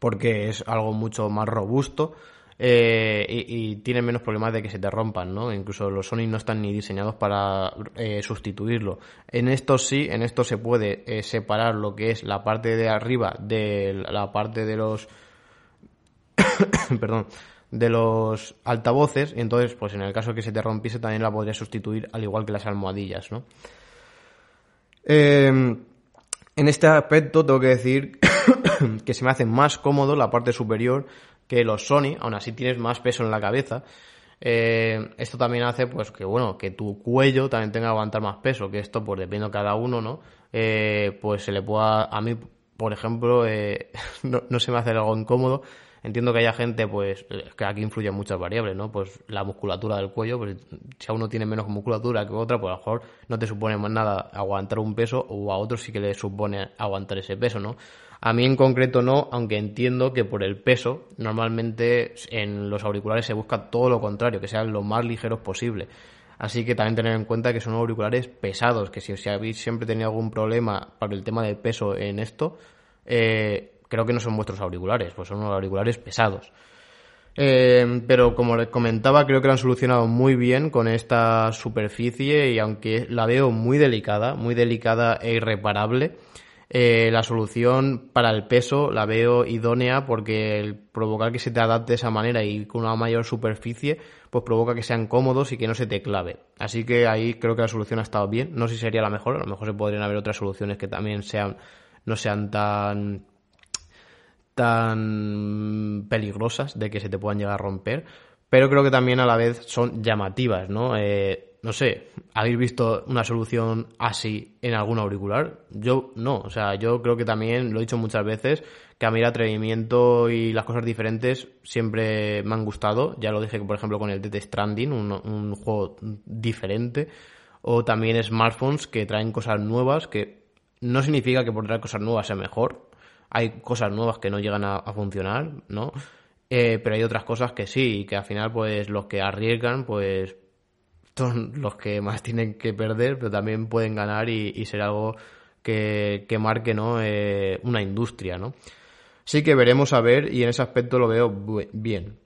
S1: porque es algo mucho más robusto eh, y, tienen menos problemas de que se te rompan, ¿no? Incluso los Sony no están ni diseñados para eh, sustituirlo. En estos sí, en estos se puede eh, separar lo que es la parte de arriba de la parte de los... perdón de los altavoces y entonces pues en el caso que se te rompiese también la podría sustituir al igual que las almohadillas ¿no? en este aspecto tengo que decir que se me hace más cómodo la parte superior que los Sony, aún así tienes más peso en la cabeza. Eh, esto también hace pues que bueno que tu cuello también tenga que aguantar más peso que esto pues depende de cada uno no eh, pues se le pueda a mí por ejemplo eh, no, se me hace algo incómodo. Entiendo que haya gente pues que aquí influyen muchas variables no pues la musculatura del cuello pues si a uno tiene menos musculatura que otra pues a lo mejor no te supone más nada aguantar un peso o a otros sí que le supone aguantar ese peso no a mí en concreto no, aunque entiendo que por el peso, normalmente en los auriculares se busca todo lo contrario, que sean lo más ligeros posible. Así que también tener en cuenta que son auriculares pesados, que si, habéis siempre tenido algún problema para el tema del peso en esto, eh, creo que no son vuestros auriculares, pues son unos auriculares pesados. Eh, pero como les comentaba, creo que lo han solucionado muy bien con esta superficie y aunque la veo muy delicada, muy delicada e irreparable, eh, la solución para el peso la veo idónea porque el provocar que se te adapte de esa manera y con una mayor superficie, pues provoca que sean cómodos y que no se te clave. Así que ahí creo que la solución ha estado bien. No sé si sería la mejor, a lo mejor se podrían haber otras soluciones que también sean, no sean tan tan peligrosas de que se te puedan llegar a romper, pero creo que también a la vez son llamativas, ¿no? Eh, no sé, ¿habéis visto una solución así en algún auricular? Yo no, o sea, yo creo que también, lo he dicho muchas veces, que a mí el atrevimiento y las cosas diferentes siempre me han gustado. Ya lo dije, por ejemplo, con el Death Stranding, un, juego diferente. O también smartphones que traen cosas nuevas, que no significa que por traer cosas nuevas sea mejor. Hay cosas nuevas que no llegan a, funcionar, ¿no? Eh, pero hay otras cosas que sí, y que al final, pues, los que arriesgan, pues, son los que más tienen que perder, pero también pueden ganar y, ser algo que, marque ¿no? Eh, una industria. ¿no? Sí que veremos a ver y en ese aspecto lo veo bien.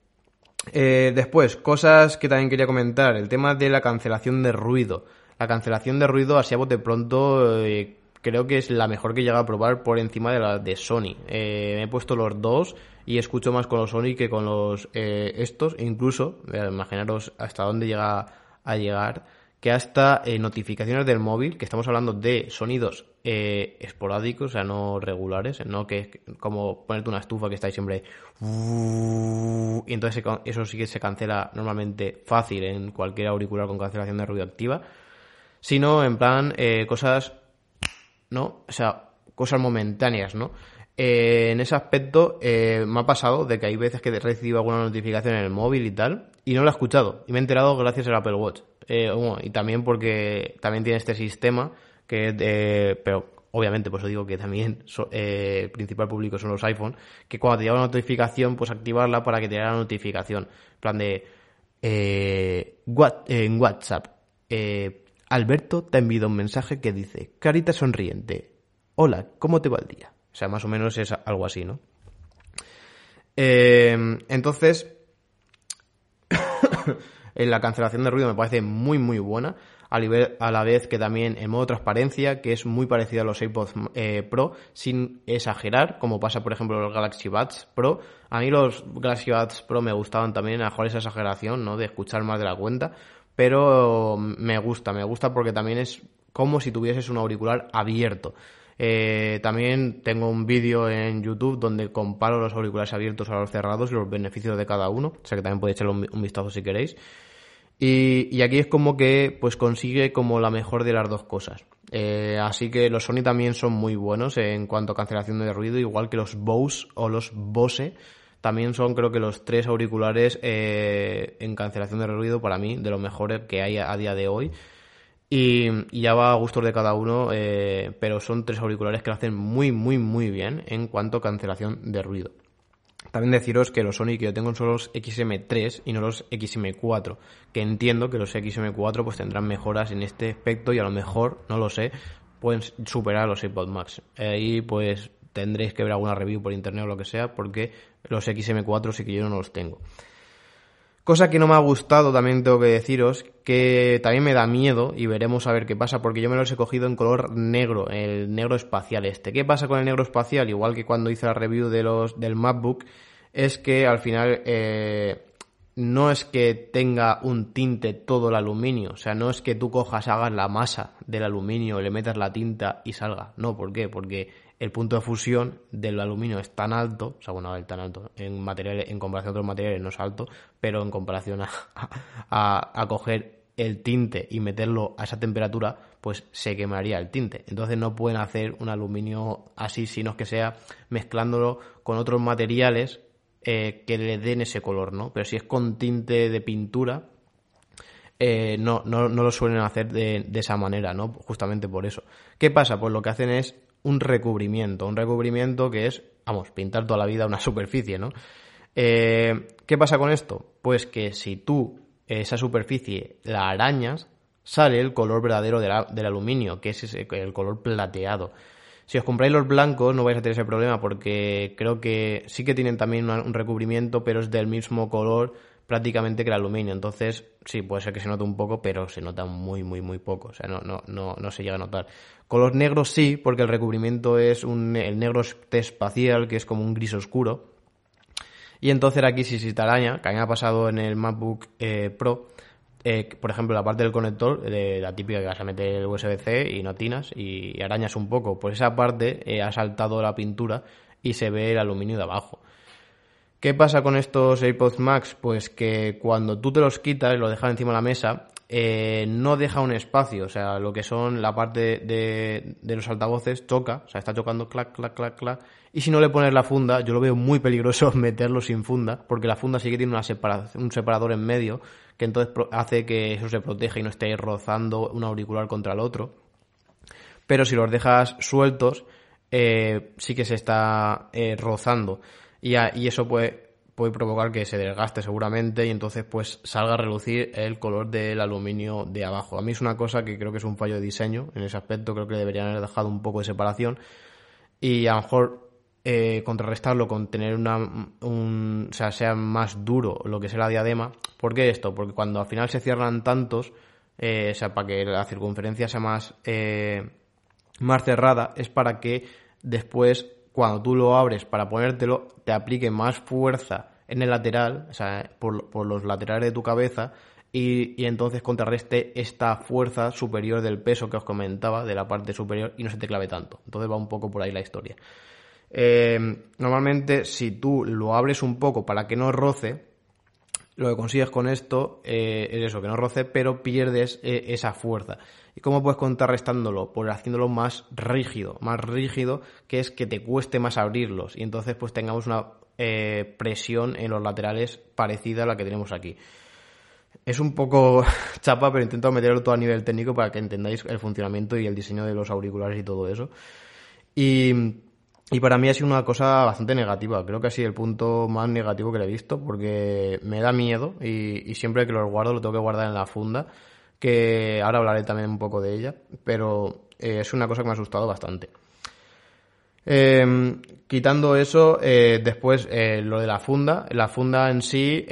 S1: Eh, después, cosas que también quería comentar, el tema de la cancelación de ruido. La cancelación de ruido, así a bote pronto, eh, creo que es la mejor que llega a probar por encima de la de Sony. me he puesto los dos y escucho más con los Sony que con los estos. Incluso, imaginaros hasta dónde llega a llegar que hasta eh, notificaciones del móvil, que estamos hablando de sonidos eh, esporádicos, o sea, no regulares, no que es como ponerte una estufa que está ahí siempre y entonces eso sí que se cancela normalmente fácil en cualquier auricular con cancelación de ruido activa, sino en plan eh, cosas, ¿no? O sea, cosas momentáneas, ¿no? En ese aspecto me ha pasado de que hay veces que recibo alguna notificación en el móvil y tal y no la he escuchado y me he enterado gracias al Apple Watch. Eh, y también porque también tiene este sistema que pero obviamente pues os digo que también el principal público son los iPhone, que cuando te llega una notificación pues activarla para que te llegue la notificación. En plan de en WhatsApp. Alberto te ha enviado un mensaje que dice, carita sonriente, hola, ¿cómo te va el día? O sea, más o menos es algo así, ¿no? Eh, entonces, en la cancelación de ruido me parece muy, muy buena. A, a, la vez que también en modo transparencia, que es muy parecido a los AirPods eh, Pro, sin exagerar, como pasa por ejemplo los Galaxy Buds Pro. A mí los Galaxy Buds Pro me gustaban también, a lo mejor esa exageración, ¿no? De escuchar más de la cuenta, pero me gusta, me gusta porque también es como si tuvieses un auricular abierto. Eh, también tengo un vídeo en YouTube donde comparo los auriculares abiertos a los cerrados y los beneficios de cada uno. O sea que también podéis echarle un, vistazo si queréis. Y, aquí es como que pues consigue como la mejor de las dos cosas. Eh, así que los Sony también son muy buenos en cuanto a cancelación de ruido, igual que los Bose o los Bose. También son creo que los tres auriculares eh, en cancelación de ruido para mí de los mejores que hay a día de hoy. Y, ya va a gustos de cada uno, eh, pero son tres auriculares que lo hacen muy, muy, muy bien en cuanto a cancelación de ruido. También deciros que los Sony que yo tengo son los XM3 y no los XM4, que entiendo que los XM4 pues tendrán mejoras en este aspecto y a lo mejor, no lo sé, pueden superar los AirPods Max. Ahí pues tendréis que ver alguna review por internet o lo que sea, porque los XM4 sí que yo no los tengo. Cosa que no me ha gustado, también tengo que deciros, que también me da miedo y veremos a ver qué pasa, porque yo me los he cogido en color negro, el negro espacial este. ¿Qué pasa con el negro espacial? Igual que cuando hice la review de los, del MacBook, es que al final eh, no es que tenga un tinte todo el aluminio, o sea, no es que tú cojas, hagas la masa del aluminio, le metas la tinta y salga. No, ¿por qué? Porque el punto de fusión del aluminio es tan alto, o sea, bueno, tan alto, en, materiales, en comparación a otros materiales no es alto, pero en comparación a, a, coger el tinte y meterlo a esa temperatura, pues se quemaría el tinte. Entonces no pueden hacer un aluminio así, sino que sea mezclándolo con otros materiales eh, que le den ese color, ¿no? Pero si es con tinte de pintura, eh, no, no, no, lo suelen hacer de, de, esa manera, ¿no? Justamente por eso. ¿Qué pasa? Pues lo que hacen es un recubrimiento, un recubrimiento que es, vamos, pintar toda la vida una superficie, ¿no? Eh, ¿Qué pasa con esto? Pues que si tú esa superficie la arañas, sale el color verdadero del aluminio, que es el color plateado. Si os compráis los blancos no vais a tener ese problema porque creo que sí que tienen también un recubrimiento, pero es del mismo color prácticamente que el aluminio. Entonces, sí, puede ser que se note un poco, pero se nota muy, muy, muy poco. O sea, no, no, no, no se llega a notar. Color negro sí, porque el recubrimiento es un, el negro espacial, que es como un gris oscuro. Y entonces aquí sí se te araña, que a mí me ha pasado en el MacBook eh, Pro, eh, por ejemplo, la parte del conector, de la típica que vas a meter el USB-C y no tinas y, arañas un poco, pues esa parte eh, ha saltado la pintura y se ve el aluminio de abajo. ¿Qué pasa con estos AirPods Max? Pues que cuando tú te los quitas y los dejas encima de la mesa, eh, no deja un espacio, o sea, lo que son la parte de, los altavoces choca, o sea, está chocando clac, clac, clac, clac. Y si no le pones la funda, yo lo veo muy peligroso meterlo sin funda, porque la funda sí que tiene un separador en medio, que entonces hace que eso se proteja y no esté rozando un auricular contra el otro. Pero si los dejas sueltos, eh, sí que se está eh, rozando y, eso puede, puede provocar que se desgaste seguramente y entonces pues salga a relucir el color del aluminio de abajo. A mí es una cosa que creo que es un fallo de diseño en ese aspecto, creo que deberían haber dejado un poco de separación y a lo mejor eh, contrarrestarlo con tener una, un, o sea, sea más duro lo que sea la diadema. ¿Por qué esto? Porque cuando al final se cierran tantos, eh, o sea, para que la circunferencia sea más, eh, más cerrada, es para que después cuando tú lo abres para ponértelo, te aplique más fuerza en el lateral, o sea, por, los laterales de tu cabeza, y, entonces contrarreste esta fuerza superior del peso que os comentaba, de la parte superior, y no se te clave tanto. Entonces va un poco por ahí la historia. Eh, normalmente, si tú lo abres un poco para que no roce, lo que consigues con esto eh, es eso, que no roce, pero pierdes eh, esa fuerza. ¿Y cómo puedes contrarrestándolo? Pues haciéndolo más rígido, más rígido, que es que te cueste más abrirlos. Y entonces pues tengamos una eh, presión en los laterales parecida a la que tenemos aquí. Es un poco chapa, pero intento meterlo todo a nivel técnico para que entendáis el funcionamiento y el diseño de los auriculares y todo eso. Y y para mí ha sido una cosa bastante negativa. Creo que ha sido el punto más negativo que le he visto porque me da miedo y, siempre que los guardo lo tengo que guardar en la funda, que ahora hablaré también un poco de ella, pero eh, es una cosa que me ha asustado bastante. Em, quitando eso, eh, después eh, lo de la funda. La funda en sí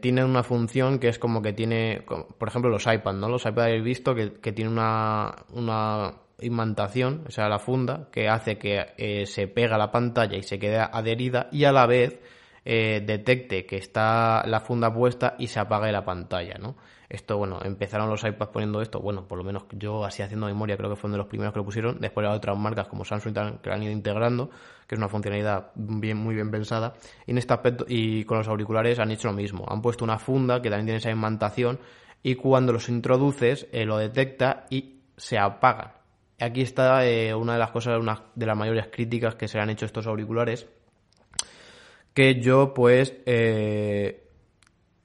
S1: tiene una función que es como que tiene, por ejemplo, los iPads, ¿no? Los iPads habéis visto que, que tiene una, una imantación, o sea, la funda, que hace que eh, se pega la pantalla y se quede adherida y a la vez eh, detecte que está la funda puesta y se apague la pantalla, ¿no? Esto, bueno, empezaron los iPads poniendo esto, bueno, por lo menos yo así haciendo memoria creo que fue uno de los primeros que lo pusieron, después otras marcas como Samsung que han ido integrando, que es una funcionalidad bien, muy bien pensada, y en este aspecto, y con los auriculares han hecho lo mismo, han puesto una funda que también tiene esa imantación y cuando los introduces eh, lo detecta y se apagan aquí está eh, una de las cosas, una de las mayores críticas que se han hecho estos auriculares, que yo pues eh,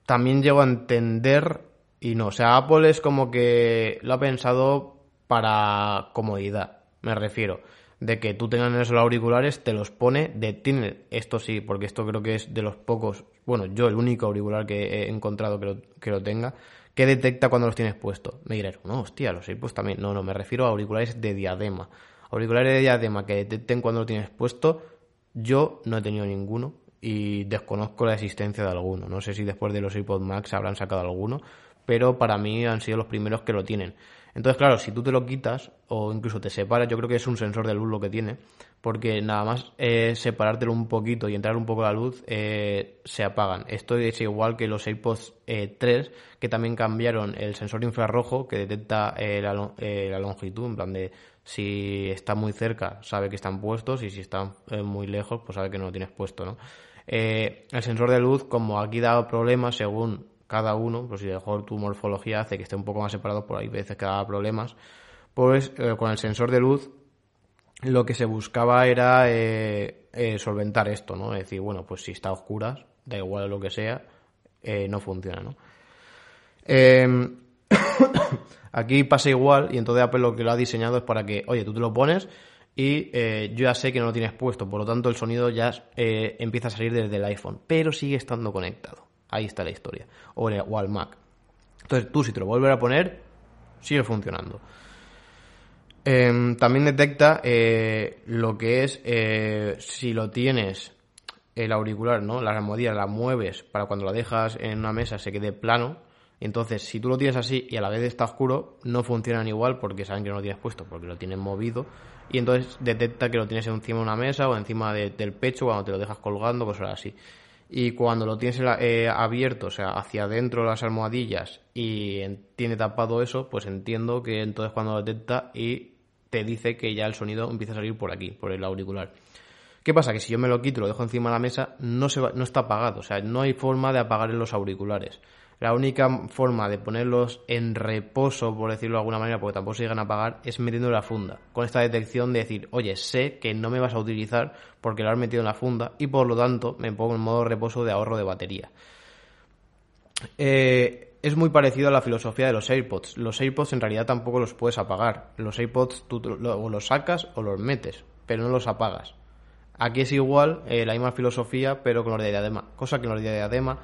S1: también llego a entender y no, o sea, Apple es como que lo ha pensado para comodidad, me refiero, de que tú tengas esos auriculares, te los pone, detiene, esto sí, porque esto creo que es de los pocos, bueno, yo el único auricular que he encontrado que lo, que lo tenga, ¿Qué detecta cuando los tienes puestos? Me dirás, no, hostia, los AirPods también. No, no, me refiero a auriculares de diadema. Auriculares de diadema que detecten cuando lo tienes puesto, yo no he tenido ninguno y desconozco la existencia de alguno. No sé si después de los AirPods Max habrán sacado alguno, pero para mí han sido los primeros que lo tienen. Entonces, claro, si tú te lo quitas o incluso te separas, yo creo que es un sensor de luz lo que tiene, porque nada más eh, separártelo un poquito y entrar un poco la luz, eh, se apagan. Esto es igual que los AirPods 3, eh, que también cambiaron el sensor infrarrojo que detecta la, longitud, en plan de si está muy cerca sabe que están puestos y si están muy lejos pues sabe que no lo tienes puesto, ¿no? el sensor de luz, como aquí da problemas según cada uno, pues si mejor tu morfología hace que esté un poco más separado, por ahí veces que da problemas, pues con el sensor de luz lo que se buscaba era eh, eh, solventar esto, ¿no? Es decir, bueno, pues si está a oscuras, da igual lo que sea, eh, no funciona, ¿no? Em, aquí pasa igual y entonces Apple lo que lo ha diseñado es para que, oye, tú te lo pones y yo ya sé que no lo tienes puesto, por lo tanto el sonido ya empieza a salir desde el iPhone, pero sigue estando conectado. Ahí está la historia. O, o al. Entonces tú si te lo vuelves a poner, sigue funcionando. Em, también detecta eh, lo que es eh, si lo tienes el auricular, ¿no? La almohadilla la mueves para cuando la dejas en una mesa se quede plano. Entonces, si tú lo tienes así y a la vez está oscuro, no funcionan igual porque saben que no lo tienes puesto, porque lo tienen movido. Y entonces detecta que lo tienes encima de una mesa o encima del pecho cuando te lo dejas colgando, cosas así. Y cuando lo tienes eh, abierto, o sea, hacia adentro las almohadillas y tiene tapado eso, pues entiendo que entonces cuando lo detecta y te dice que ya el sonido empieza a salir por aquí, por el auricular. ¿Qué pasa? Que si yo me lo quito y lo dejo encima de la mesa, no, se no está apagado. O sea, no hay forma de apagar los auriculares. La única forma de ponerlos en reposo, por decirlo de alguna manera, porque tampoco se llegan a apagar, es metiendo la funda. Con esta detección de decir, oye, sé que no me vas a utilizar porque lo has metido en la funda y por lo tanto me pongo en modo reposo de ahorro de batería. Eh, es muy parecido a la filosofía de los AirPods. Los AirPods en realidad tampoco los puedes apagar. Los AirPods tú o los sacas o los metes, pero no los apagas. Aquí es igual, eh, la misma filosofía, pero con los de diadema. Cosa que en los de diadema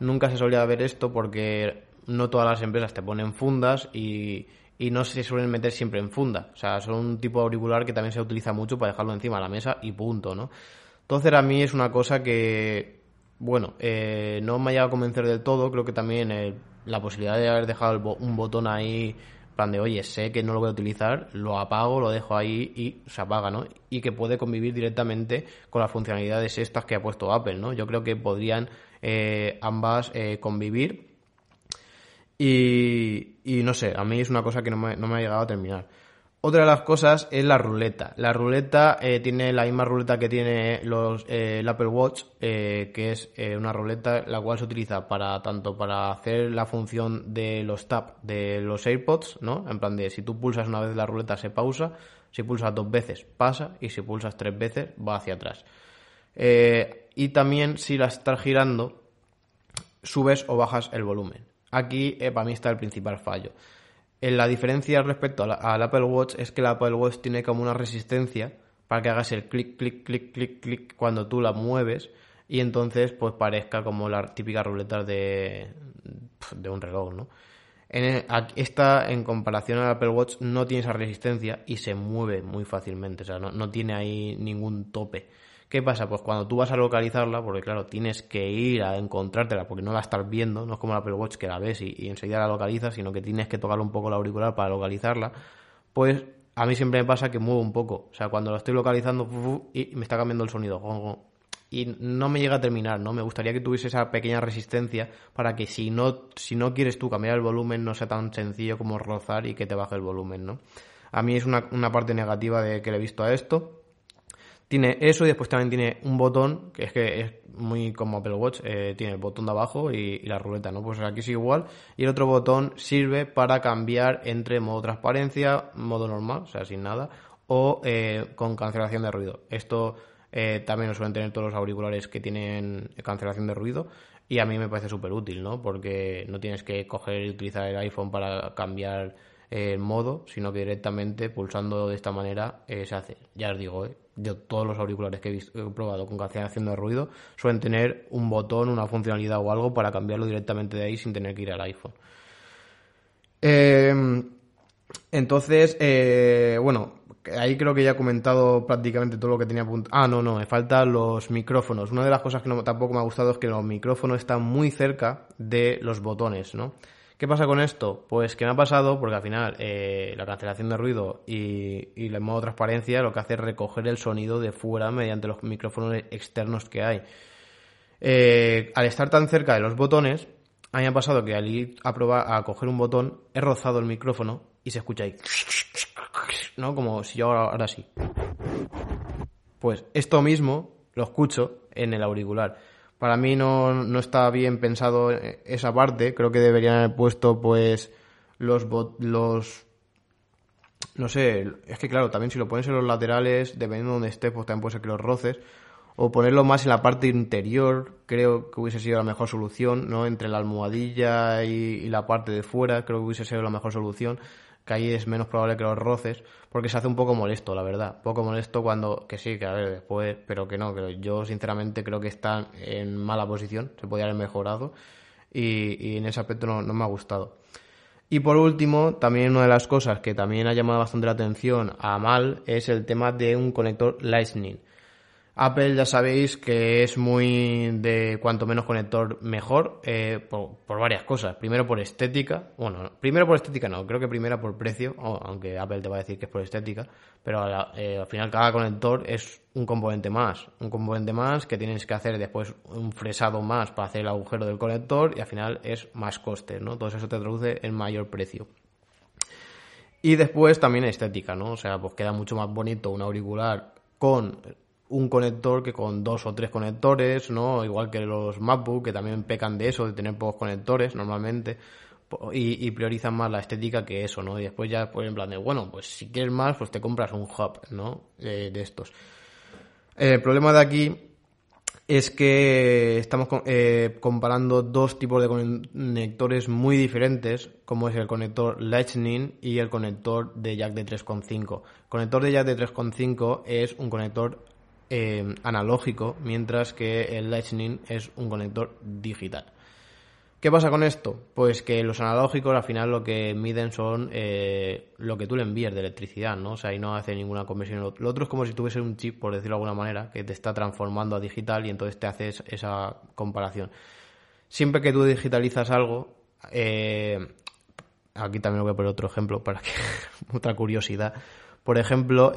S1: nunca se solía ver esto porque no todas las empresas te ponen fundas y, y no se suelen meter siempre en funda. O sea, son un tipo de auricular que también se utiliza mucho para dejarlo encima de la mesa y punto, ¿no? Entonces a mí es una cosa que, bueno, eh, no me ha llegado a convencer del todo. Creo que también el la posibilidad de haber dejado un botón ahí, plan de, oye, sé que no lo voy a utilizar, lo apago, lo dejo ahí y se apaga, ¿no? Y que puede convivir directamente con las funcionalidades estas que ha puesto Apple, ¿no? Yo creo que podrían eh, ambas eh, convivir y, no sé, a mí es una cosa que no me, no me ha llegado a terminar. Otra de las cosas es la ruleta. La ruleta eh, tiene la misma ruleta que tiene los, el Apple Watch, que es una ruleta la cual se utiliza para tanto para hacer la función de los tap de los AirPods, ¿no? En plan de si tú pulsas una vez la ruleta se pausa, si pulsas dos veces pasa y si pulsas tres veces va hacia atrás. Y también si la estás girando subes o bajas el volumen. Aquí para mí está el principal fallo la diferencia respecto al Apple Watch es que el Apple Watch tiene como una resistencia para que hagas el clic, clic, clic, clic, clic cuando tú la mueves y entonces pues parezca como la típica ruleta de, de un reloj, ¿no? En esta, en comparación al Apple Watch, no tiene esa resistencia y se mueve muy fácilmente, o sea, no, no tiene ahí ningún tope. ¿Qué pasa? Pues cuando tú vas a localizarla, porque claro, tienes que ir a encontrártela porque no la estás viendo, no es como la Apple Watch que la ves y, enseguida la localizas, sino que tienes que tocar un poco la auricular para localizarla, pues a mí siempre me pasa que muevo un poco. O sea, cuando lo estoy localizando y me está cambiando el sonido. Y no me llega a terminar, ¿no? Me gustaría que tuviese esa pequeña resistencia para que si no, si no quieres tú cambiar el volumen no sea tan sencillo como rozar y que te baje el volumen, ¿no? A mí es una, una parte negativa de que le he visto a esto. Tiene eso y después también tiene un botón, que es que es muy como Apple Watch, eh, tiene el botón de abajo y, la ruleta, ¿no? Pues aquí es igual. Y el otro botón sirve para cambiar entre modo transparencia, modo normal, o sea, sin nada, o eh, con cancelación de ruido. Esto eh, también lo suelen tener todos los auriculares que tienen cancelación de ruido y a mí me parece súper útil, ¿no? Porque no tienes que coger y utilizar el iPhone para cambiar el modo, sino que directamente pulsando de esta manera se hace. Ya os digo, ¿eh? Yo todos los auriculares que he, probado con cancelación de ruido suelen tener un botón, una funcionalidad o algo para cambiarlo directamente de ahí sin tener que ir al iPhone. Em, entonces, eh, bueno, ahí creo que ya he comentado prácticamente todo lo que tenía apuntado. Ah, no, no, me faltan los micrófonos. Una de las cosas que tampoco me ha gustado es que los micrófonos están muy cerca de los botones, ¿no? ¿Qué pasa con esto? Pues que me ha pasado porque al final eh, la cancelación de ruido y, y el modo transparencia lo que hace es recoger el sonido de fuera mediante los micrófonos externos que hay. Eh, al estar tan cerca de los botones, a mí me ha pasado que al ir a coger un botón, he rozado el micrófono y se escucha ahí. ¿No? Como si yo ahora sí. Pues esto mismo lo escucho en el auricular. Para mí no, no está bien pensado esa parte. Creo que deberían haber puesto, pues, los, los no sé, es que claro, también si lo pones en los laterales, dependiendo de donde estés, pues también puede ser que los roces. O ponerlo más en la parte interior, creo que hubiese sido la mejor solución, ¿no? Entre la almohadilla y, y la parte de fuera, creo que hubiese sido la mejor solución que ahí es menos probable que los roces, porque se hace un poco molesto, la verdad. Poco molesto cuando, que sí, que a ver, después, pero que no, que yo sinceramente creo que está en mala posición, se podría haber mejorado, y, en ese aspecto no, no, me ha gustado. Y por último, también una de las cosas que también ha llamado bastante la atención a mal es el tema de un conector Lightning. Apple ya sabéis que es muy de cuanto menos conector mejor eh, por, varias cosas. Primero por estética. Bueno, primero por estética no, creo que primero por precio, aunque Apple te va a decir que es por estética. Pero eh, al final cada conector es un componente más. Un componente más que tienes que hacer después un fresado más para hacer el agujero del conector y al final es más coste, ¿no? Todo eso te traduce en mayor precio. Y después también estética, ¿no? O sea, pues queda mucho más bonito un auricular con un conector que con dos o tres conectores, ¿no? Igual que los MacBook, que también pecan de eso, de tener pocos conectores normalmente, y, priorizan más la estética que eso, ¿no? Y después ya, pues en plan de, bueno, pues si quieres más, pues te compras un hub, ¿no? de estos. El problema de aquí es que estamos eh, comparando dos tipos de conectores muy diferentes, como es el conector Lightning y el conector de jack de 3.5. El conector de jack de 3.5 es un conector eh, analógico, mientras que el Lightning es un conector digital. ¿Qué pasa con esto? Pues que los analógicos al final lo que miden son eh, lo que tú le envías de electricidad, ¿no? O sea, ahí no hace ninguna conversión. Lo otro es como si tuviese un chip, por decirlo de alguna manera, que te está transformando a digital y entonces te haces esa comparación. Siempre que tú digitalizas algo, eh, aquí también voy a poner otro ejemplo para que otra curiosidad. Por ejemplo,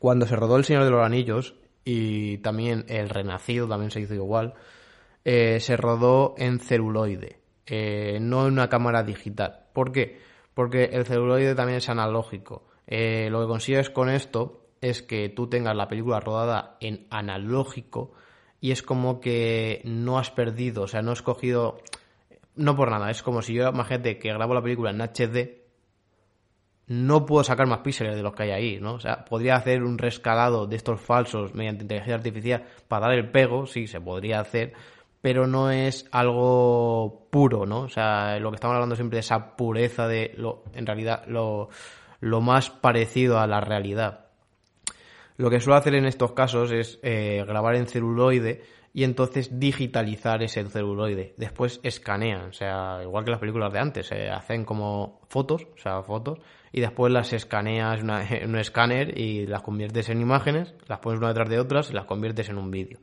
S1: cuando se rodó El Señor de los Anillos, y también El Renacido también se hizo igual, eh, se rodó en celuloide, eh, no en una cámara digital. ¿Por qué? Porque el celuloide también es analógico. Eh, lo que consigues con esto es que tú tengas la película rodada en analógico y es como que no has perdido, o sea, no has cogido, no por nada, es como si yo, imagínate que grabo la película en HD, no puedo sacar más píxeles de los que hay ahí, ¿no? O sea, podría hacer un rescalado de estos falsos mediante inteligencia artificial para dar el pego, sí, se podría hacer, pero no es algo puro, ¿no? O sea, lo que estamos hablando siempre de esa pureza de lo, en realidad, lo, lo más parecido a la realidad. Lo que suelo hacer en estos casos es eh, grabar en celuloide y entonces digitalizar ese celuloide. Después escanean, o sea, igual que las películas de antes, se hacen como fotos, o sea, fotos, y después las escaneas en un escáner y las conviertes en imágenes, las pones una detrás de otras y las conviertes en un vídeo.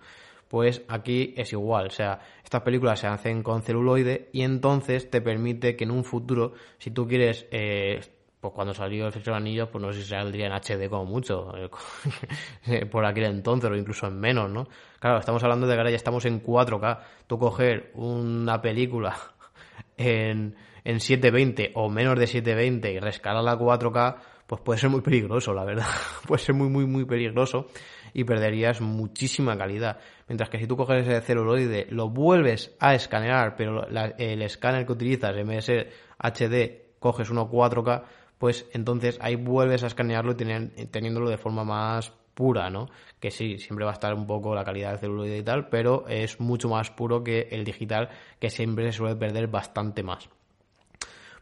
S1: Pues aquí es igual, o sea, estas películas se hacen con celuloide y entonces te permite que en un futuro, si tú quieres eh, pues cuando salió el Señor de Anillos, pues no sé si saldría en HD como mucho, eh, por aquel entonces, o incluso en menos, ¿no? Claro, estamos hablando de que ahora ya estamos en 4K. Tú coger una película en, en 720 o menos de 720 y rescalarla a 4K, pues puede ser muy peligroso, la verdad. puede ser muy, muy, muy peligroso y perderías muchísima calidad. Mientras que si tú coges ese celuloide, lo vuelves a escanear, pero el escáner que utilizas ser HD, coges uno 4K, pues entonces ahí vuelves a escanearlo y teniéndolo de forma más pura, ¿no? Que sí, siempre va a estar un poco la calidad del celuloide y tal, pero es mucho más puro que el digital, que siempre se suele perder bastante más.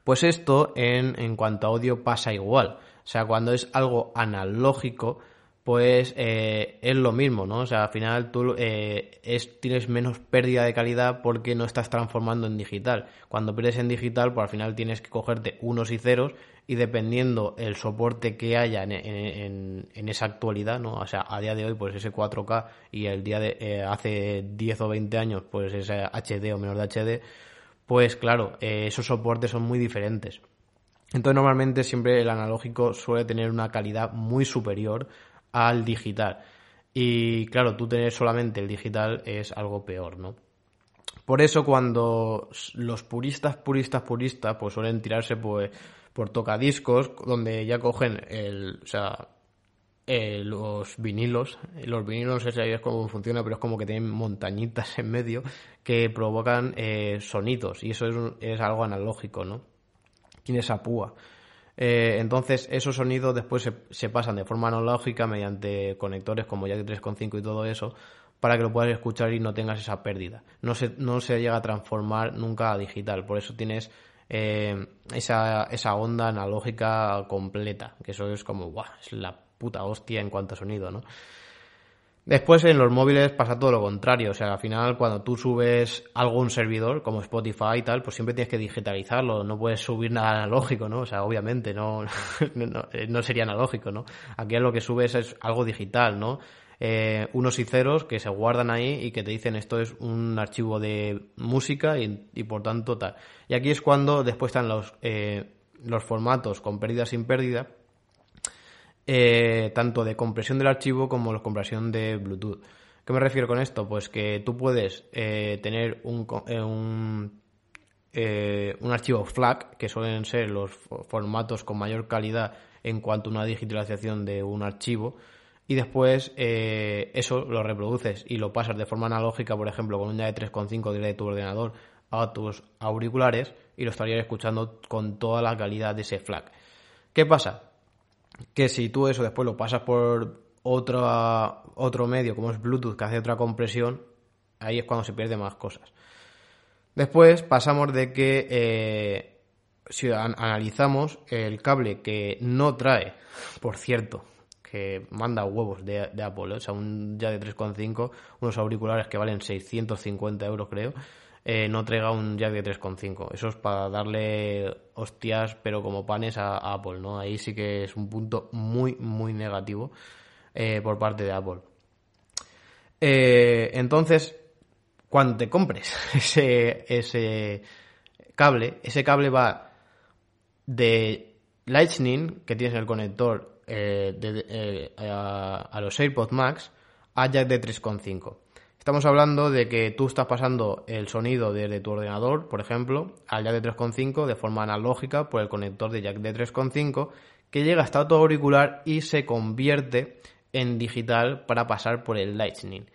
S1: Pues esto en, en cuanto a audio pasa igual. O sea, cuando es algo analógico, pues eh, es lo mismo, ¿no? O sea, al final tú eh, es, tienes menos pérdida de calidad porque no estás transformando en digital. Cuando pierdes en digital, pues al final tienes que cogerte unos y ceros y dependiendo el soporte que haya en, esa actualidad, ¿no? O sea, a día de hoy, pues ese 4K y el día de eh, hace 10 o 20 años, pues ese HD o menos de HD, pues claro, esos soportes son muy diferentes. Entonces normalmente siempre el analógico suele tener una calidad muy superior al digital. Y claro, tú tener solamente el digital es algo peor, ¿no? Por eso cuando los puristas, puristas, puristas, pues suelen tirarse pues, por tocadiscos, donde ya cogen el, eh, los vinilos. Los vinilos, no sé cómo funciona, pero es como que tienen montañitas en medio que provocan eh, sonidos y eso es, es algo analógico, ¿no? Tiene esa púa. Eh, entonces, esos sonidos después se, pasan de forma analógica mediante conectores como Jack 3.5 y todo eso, para que lo puedas escuchar y no tengas esa pérdida. No se, no se llega a transformar nunca a digital, por eso tienes eh, esa, esa onda analógica completa, que eso es como, ¡guau! Es la puta hostia en cuanto a sonido, ¿no? Después en los móviles pasa todo lo contrario, o sea, al final cuando tú subes algo a un servidor como Spotify y tal, pues siempre tienes que digitalizarlo, no puedes subir nada analógico, ¿no? O sea, obviamente no, no, sería analógico, ¿no? Aquí lo que subes es algo digital, ¿no? Eh, unos y ceros que se guardan ahí y que te dicen esto es un archivo de música y, y por tanto tal. Y aquí es cuando después están los, eh, los formatos con pérdida sin pérdida eh, tanto de compresión del archivo como de compresión de Bluetooth. ¿Qué me refiero con esto? Pues que tú puedes eh, tener un, eh, un, un, archivo FLAC, que suelen ser los formatos con mayor calidad en cuanto a una digitalización de un archivo, y después eso lo reproduces y lo pasas de forma analógica, por ejemplo, con un de 3.5 de tu ordenador a tus auriculares y lo estarías escuchando con toda la calidad de ese FLAC. ¿Qué pasa? Que si tú eso después lo pasas por otro, otro medio como es Bluetooth que hace otra compresión, ahí es cuando se pierden más cosas. Después pasamos de que eh, si analizamos el cable que no trae, por cierto, que manda huevos de, Apple, ¿eh? o sea, un ya de 3.5, unos auriculares que valen 650 euros creo, eh, no traiga un jack de 3.5. Eso es para darle hostias, pero como panes a, Apple, ¿no? Ahí sí que es un punto muy, muy negativo eh, por parte de Apple. Eh, entonces, cuando te compres ese, cable, ese cable va de Lightning, que tienes en el conector a, a, los AirPods Max, a jack de 3.5. Estamos hablando de que tú estás pasando el sonido desde tu ordenador, por ejemplo, al jack de 3.5 de forma analógica por el conector de jack de 3.5 que llega hasta tu auricular y se convierte en digital para pasar por el Lightning.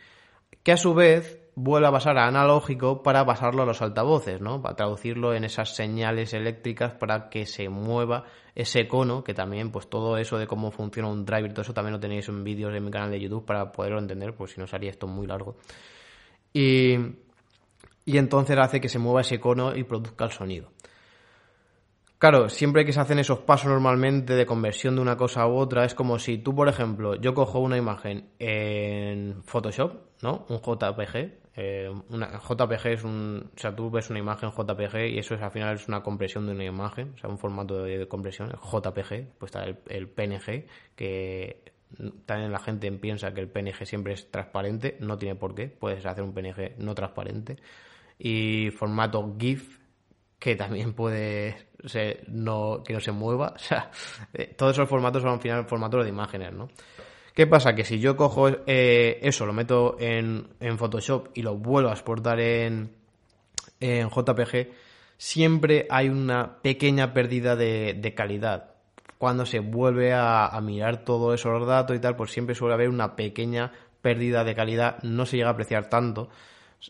S1: Que a su vez vuelve a pasar a analógico para pasarlo a los altavoces, ¿no? Para traducirlo en esas señales eléctricas para que se mueva ese cono, que también, pues todo eso de cómo funciona un driver, todo eso también lo tenéis en vídeos en mi canal de YouTube para poderlo entender, pues si no salía esto muy largo. Y, y entonces hace que se mueva ese cono y produzca el sonido. Claro, siempre que se hacen esos pasos normalmente de conversión de una cosa u otra, es como si tú, por ejemplo, yo cojo una imagen en Photoshop, ¿no? Un JPG. Eh, JPG es un. O sea, tú ves una imagen JPG y eso es al final es una compresión de una imagen, o sea, un formato de, compresión, JPG, pues está el, el, PNG, que también la gente piensa que el PNG siempre es transparente, no tiene por qué, puedes hacer un PNG no transparente. Y formato GIF, que también puede ser no, que no se mueva. O sea, eh, todos esos formatos son al final formatos de imágenes, ¿no? ¿Qué pasa? Que si yo cojo eh, eso, lo meto en, en, Photoshop y lo vuelvo a exportar en, en JPG, siempre hay una pequeña pérdida de, de calidad. Cuando se vuelve a, a, mirar todos esos datos y tal, pues siempre suele haber una pequeña pérdida de calidad. No se llega a apreciar tanto,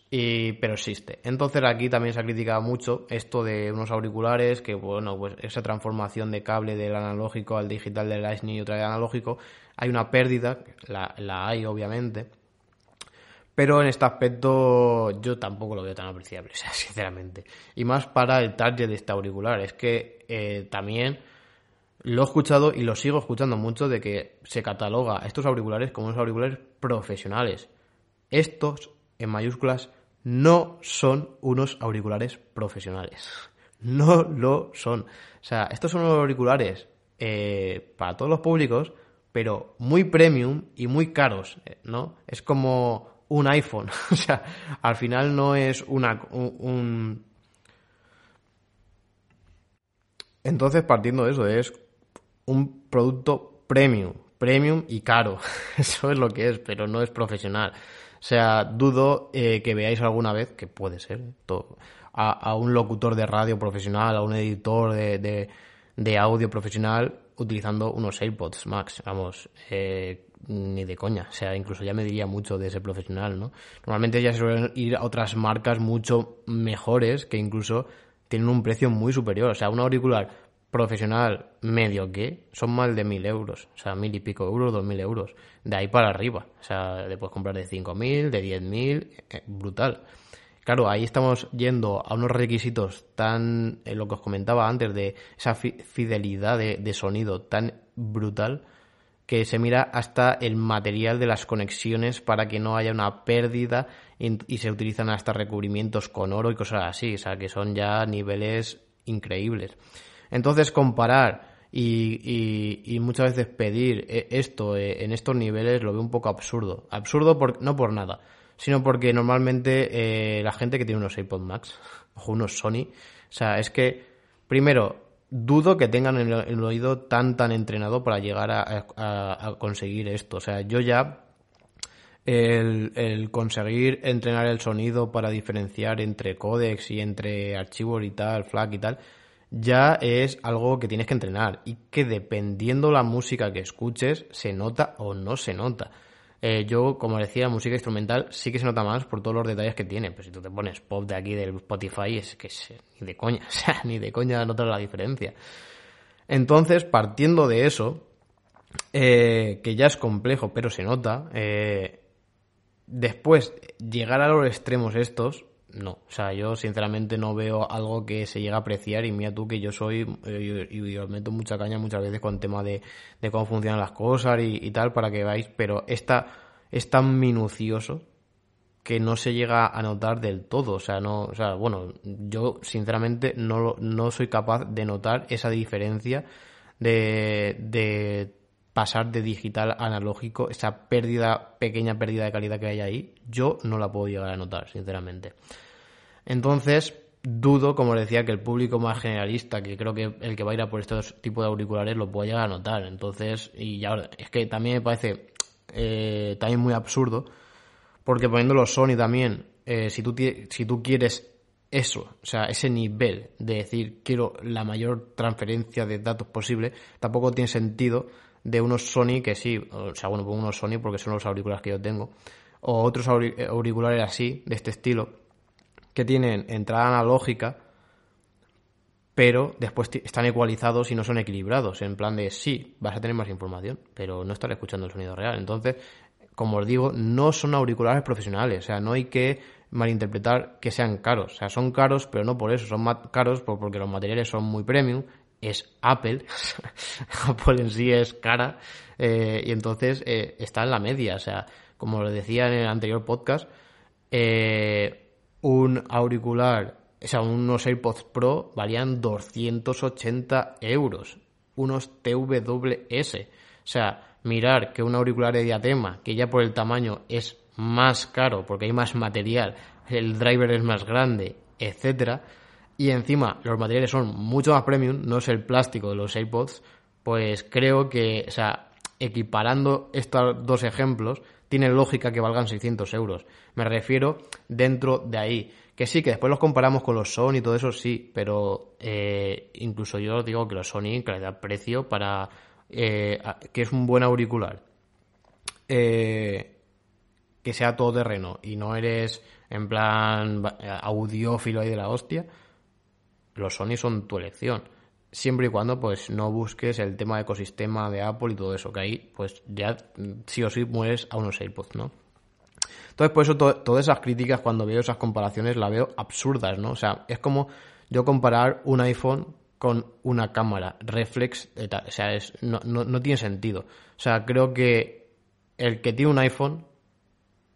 S1: pero existe. Entonces aquí también se ha criticado mucho esto de unos auriculares, que bueno, pues esa transformación de cable del analógico al digital del Lightning y otra vez analógico, hay una pérdida, la, la hay obviamente, pero en este aspecto yo tampoco lo veo tan apreciable, sinceramente. Y más para el target de este auricular, es que eh, también lo he escuchado y lo sigo escuchando mucho de que se cataloga estos auriculares como unos auriculares profesionales. Estos en mayúsculas, no son unos auriculares profesionales. No lo son. O sea, estos son unos auriculares eh, para todos los públicos, pero muy premium y muy caros, eh, ¿no? Es como un iPhone. o sea, al final no es una, un... Entonces, partiendo de eso, es un producto premium, premium y caro. Eso es lo que es, pero no es profesional. Sea, dudo eh, que veáis alguna vez, que puede ser, a, un locutor de radio profesional, a un editor de, de, audio profesional utilizando unos AirPods Max, vamos, eh, ni de coña, o sea, incluso ya me diría mucho de ese profesional, ¿no? Normalmente ya se suelen ir a otras marcas mucho mejores que incluso tienen un precio muy superior, o sea, un auricular profesional medio que son más de mil euros, o sea, mil y pico euros, dos mil euros, de ahí para arriba, o sea, le puedes comprar de cinco mil, de diez mil, eh, brutal. Claro, ahí estamos yendo a unos requisitos tan, en lo que os comentaba antes, de esa fidelidad de, sonido tan brutal, que se mira hasta el material de las conexiones para que no haya una pérdida y se utilizan hasta recubrimientos con oro y cosas así, o sea, que son ya niveles increíbles. Entonces, comparar y, muchas veces pedir eh, esto eh, en estos niveles lo veo un poco absurdo. Absurdo no por nada, sino porque normalmente eh, la gente que tiene unos iPod Max o unos Sony, o sea, es que, primero, dudo que tengan el, oído tan, tan entrenado para llegar a, conseguir esto. O sea, yo ya el, el, conseguir entrenar el sonido para diferenciar entre códex y entre archivos y tal, FLAC y tal, ya es algo que tienes que entrenar y que dependiendo la música que escuches se nota o no se nota. Eh, yo, como decía, música instrumental sí que se nota más por todos los detalles que tiene. Pero si tú te pones pop de aquí del Spotify, es que ni de coña, o sea, ni de coña notas la diferencia. Entonces, partiendo de eso, eh, que ya es complejo, pero se nota, eh, después llegar a los extremos estos, no. O sea, yo sinceramente no veo algo que se llegue a apreciar y mira tú que yo soy, eh, y os meto mucha caña muchas veces con el tema de, de cómo funcionan las cosas y, tal para que veáis, pero esta es tan minucioso que no se llega a notar del todo. O sea, no, o sea, bueno, yo sinceramente no, no soy capaz de notar esa diferencia de, de pasar de digital a analógico, esa pérdida, pequeña pérdida de calidad que hay ahí, yo no la puedo llegar a notar, sinceramente. Entonces, dudo, como decía, que el público más generalista, que creo que el que va a ir a por estos tipos de auriculares, lo pueda llegar a notar. Entonces, y ahora, es que también me parece eh, también muy absurdo, porque poniendo los Sony también, eh, si, tú, si tú quieres eso, o sea, ese nivel de decir quiero la mayor transferencia de datos posible, tampoco tiene sentido de unos Sony que sí, o sea, bueno, pongo unos Sony porque son los auriculares que yo tengo, o otros auriculares así, de este estilo, que tienen entrada analógica, pero después están ecualizados y no son equilibrados, en plan de sí, vas a tener más información, pero no estar escuchando el sonido real. Entonces, como os digo, no son auriculares profesionales, o sea, no hay que malinterpretar que sean caros. O sea, son caros, pero no por eso, son más caros porque los materiales son muy premium. Es Apple, Apple en sí es cara, eh, y entonces eh, está en la media. O sea, como lo decía en el anterior podcast, eh, un auricular, o sea, unos AirPods Pro valían 280 euros. Unos TWS. O sea, mirar que un auricular de diadema, que ya por el tamaño es más caro porque hay más material, el driver es más grande, etcétera, y encima los materiales son mucho más premium, no es el plástico de los AirPods, pues creo que, o sea, equiparando estos dos ejemplos, tiene lógica que valgan 600 euros. Me refiero dentro de ahí. Que sí, que después los comparamos con los Sony y todo eso, sí, pero eh, incluso yo digo que los Sony, calidad-precio, para eh, que es un buen auricular. Eh, que sea todo terreno y no eres en plan audiófilo ahí de la hostia, los Sony son tu elección. Siempre y cuando pues no busques el tema de ecosistema de Apple y todo eso, que ahí pues ya sí o sí mueres a unos AirPods, ¿no? Entonces por eso todas esas críticas cuando veo esas comparaciones la veo absurdas, ¿no? O sea, es como yo comparar un iPhone con una cámara reflex, o sea, es, no, no, no tiene sentido. O sea, creo que el que tiene un iPhone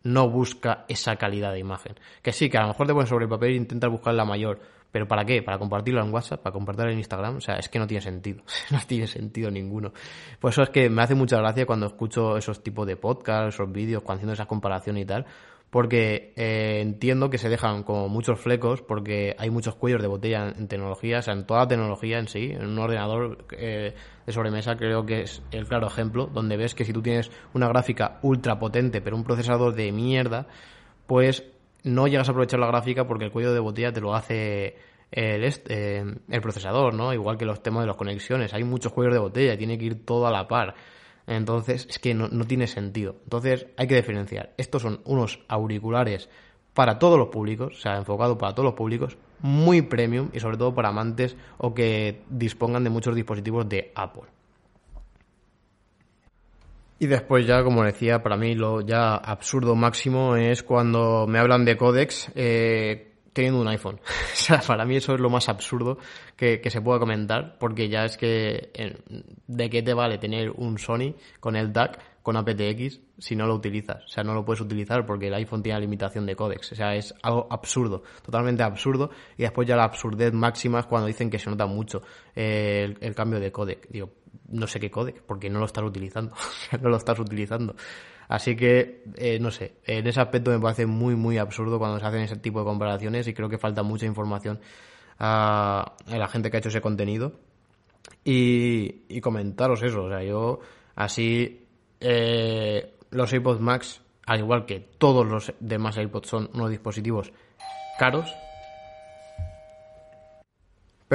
S1: no busca esa calidad de imagen. Que sí, que a lo mejor te pones sobre el papel e intentas buscar la mayor, pero ¿para qué? ¿Para compartirlo en WhatsApp? ¿Para compartirlo en Instagram? O sea, es que no tiene sentido. no tiene sentido ninguno. Por eso es que me hace mucha gracia cuando escucho esos tipos de podcasts, esos vídeos, cuando haciendo esa comparación y tal, porque eh, entiendo que se dejan como muchos flecos porque hay muchos cuellos de botella en, tecnología, o sea, en toda la tecnología en sí, en un ordenador eh, de sobremesa creo que es el claro ejemplo, donde ves que si tú tienes una gráfica ultra potente pero un procesador de mierda, pues no llegas a aprovechar la gráfica porque el cuello de botella te lo hace el, eh, el procesador, ¿no? Igual que los temas de las conexiones, hay muchos cuellos de botella, tiene que ir todo a la par. Entonces, es que no, tiene sentido. Entonces, hay que diferenciar. Estos son unos auriculares para todos los públicos, o sea, enfocado para todos los públicos, muy premium y sobre todo para amantes o que dispongan de muchos dispositivos de Apple. Y después ya, como decía, para mí lo ya absurdo máximo es cuando me hablan de códex eh, teniendo un iPhone. o sea, para mí eso es lo más absurdo que, se pueda comentar, porque ya es que de qué te vale tener un Sony con el DAC, con aptX, si no lo utilizas. O sea, no lo puedes utilizar porque el iPhone tiene limitación de códex. O sea, es algo absurdo, totalmente absurdo. Y después ya la absurdez máxima es cuando dicen que se nota mucho el, el cambio de códec. Digo, no sé qué códec, porque no lo estás utilizando. no lo estás utilizando. Así que, eh, no sé, en ese aspecto me parece muy, muy absurdo cuando se hacen ese tipo de comparaciones y creo que falta mucha información a, la gente que ha hecho ese contenido. Y, comentaros eso, o sea, yo así eh, los iPods Max, al igual que todos los demás iPods, son unos dispositivos caros.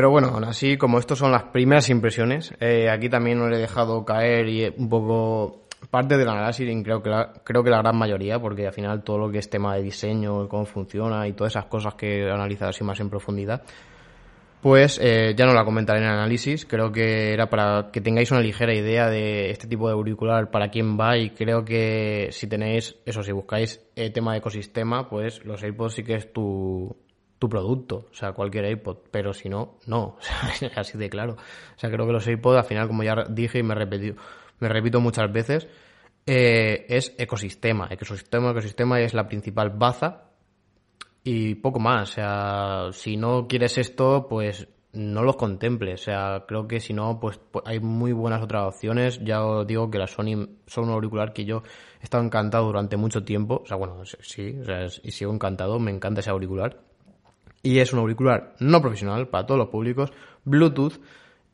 S1: Pero bueno, aún así, como estos son las primeras impresiones, eh, aquí también os he dejado caer y un poco parte del análisis, creo que, la, creo que la gran mayoría, porque al final todo lo que es tema de diseño, cómo funciona y todas esas cosas que he analizado así más en profundidad, pues eh, ya no la comentaré en el análisis. Creo que era para que tengáis una ligera idea de este tipo de auricular para quién va y creo que si tenéis, eso, si buscáis tema de ecosistema, pues los AirPods sí que es tu, tu producto, o sea, cualquier AirPod, pero si no, no, así de claro. O sea, creo que los AirPods al final, como ya dije y me repetido, me repito muchas veces, eh, es ecosistema. Ecosistema, ecosistema es la principal baza y poco más. O sea, si no quieres esto, pues no los contemples. O sea, creo que si no, pues, pues, hay muy buenas otras opciones. Ya os digo que la Sony son un auricular que yo he estado encantado durante mucho tiempo. O sea, bueno, sí, o sea, y sigo encantado. Me encanta ese auricular. Y es un auricular no profesional para todos los públicos, Bluetooth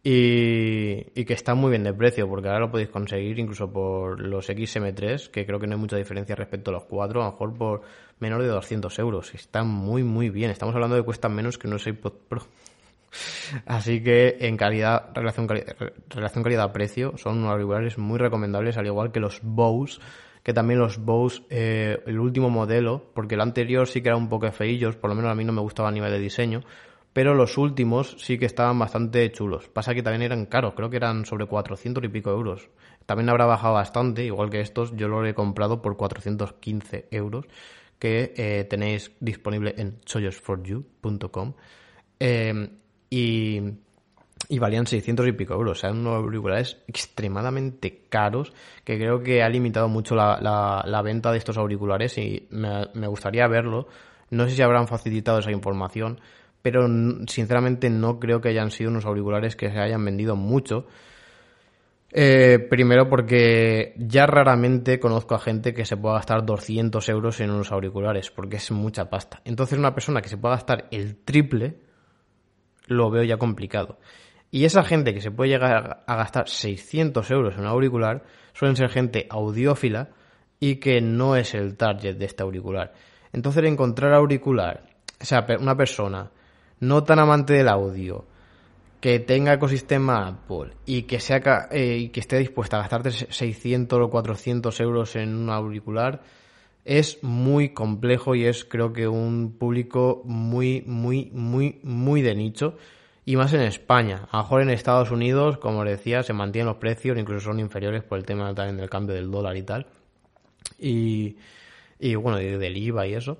S1: y, que está muy bien de precio, porque ahora lo podéis conseguir incluso por los XM3, que creo que no hay mucha diferencia respecto a los 4, a lo mejor por menos de 200 euros. Está muy, muy bien. Estamos hablando de cuestan menos que unos iPod Pro. Así que en calidad, relación, relación calidad-precio, son unos auriculares muy recomendables, al igual que los Bose, que también los Bose, eh, el último modelo, porque el anterior sí que era un poco feillos, por lo menos a mí no me gustaba a nivel de diseño, pero los últimos sí que estaban bastante chulos. Pasa que también eran caros, creo que eran sobre 400 y pico euros. También habrá bajado bastante, igual que estos, yo los he comprado por 415 euros, que eh, tenéis disponible en choyersforyou.com. Eh, y, y valían 600 y pico euros. O sea, unos auriculares extremadamente caros que creo que ha limitado mucho la, la, venta de estos auriculares y me, gustaría verlo. No sé si habrán facilitado esa información pero sinceramente no creo que hayan sido unos auriculares que se hayan vendido mucho. Eh, primero porque ya raramente conozco a gente que se pueda gastar 200 euros en unos auriculares, porque es mucha pasta. Entonces una persona que se pueda gastar el triple, lo veo ya complicado. Y esa gente que se puede llegar a gastar 600 euros en un auricular, suelen ser gente audiófila y que no es el target de este auricular. Entonces encontrar auricular, o sea, una persona no tan amante del audio, que tenga ecosistema Apple y que, sea, eh, que esté dispuesta a gastarte 600 o 400 euros en un auricular, es muy complejo y es creo que un público muy, muy, muy, muy de nicho. Y más en España. A lo mejor en Estados Unidos, como os decía, se mantienen los precios, incluso son inferiores por el tema también del cambio del dólar y tal. Y, y bueno, del IVA y eso.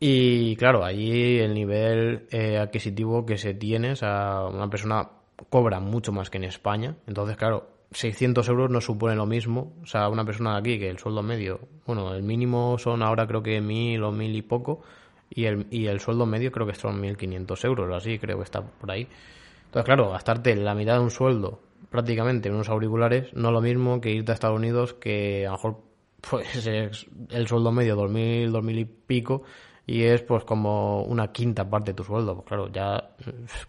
S1: Y claro, allí el nivel eh, adquisitivo que se tiene, o sea, una persona cobra mucho más que en España. Entonces, claro, 600 euros no supone lo mismo. O sea, una persona de aquí que el sueldo medio, bueno, el mínimo son ahora creo que mil o mil y poco. Y el, y el sueldo medio creo que son 1.500 euros, así creo que está por ahí. Entonces, claro, gastarte la mitad de un sueldo prácticamente en unos auriculares no es lo mismo que irte a Estados Unidos que a lo mejor pues es el sueldo medio 2.000, 2.000 y pico y es pues como una quinta parte de tu sueldo. Pues claro, ya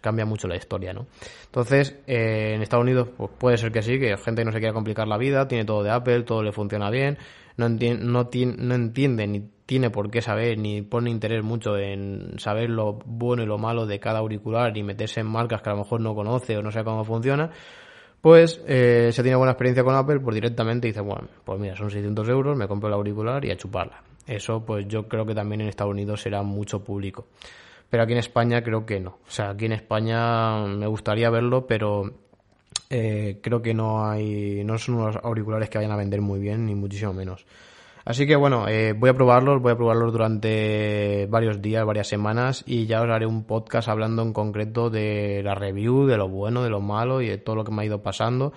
S1: cambia mucho la historia, ¿no? Entonces, eh, en Estados Unidos pues puede ser que sí, que gente no se quiera complicar la vida, tiene todo de Apple, todo le funciona bien, no, entiende, no, no entiende ni tiene por qué saber, ni pone interés mucho en saber lo bueno y lo malo de cada auricular y meterse en marcas que a lo mejor no conoce o no sabe cómo funciona, pues eh, se tiene buena experiencia con Apple, pues directamente dice, bueno, pues mira, son 600 euros, me compro el auricular y a chuparla. Eso pues yo creo que también en Estados Unidos será mucho público. Pero aquí en España creo que no. O sea, aquí en España me gustaría verlo, pero eh, creo que no hay, no son unos auriculares que vayan a vender muy bien, ni muchísimo menos. Así que bueno, eh, voy a probarlos, voy a probarlos durante varios días, varias semanas y ya os haré un podcast hablando en concreto de la review, de lo bueno, de lo malo y de todo lo que me ha ido pasando,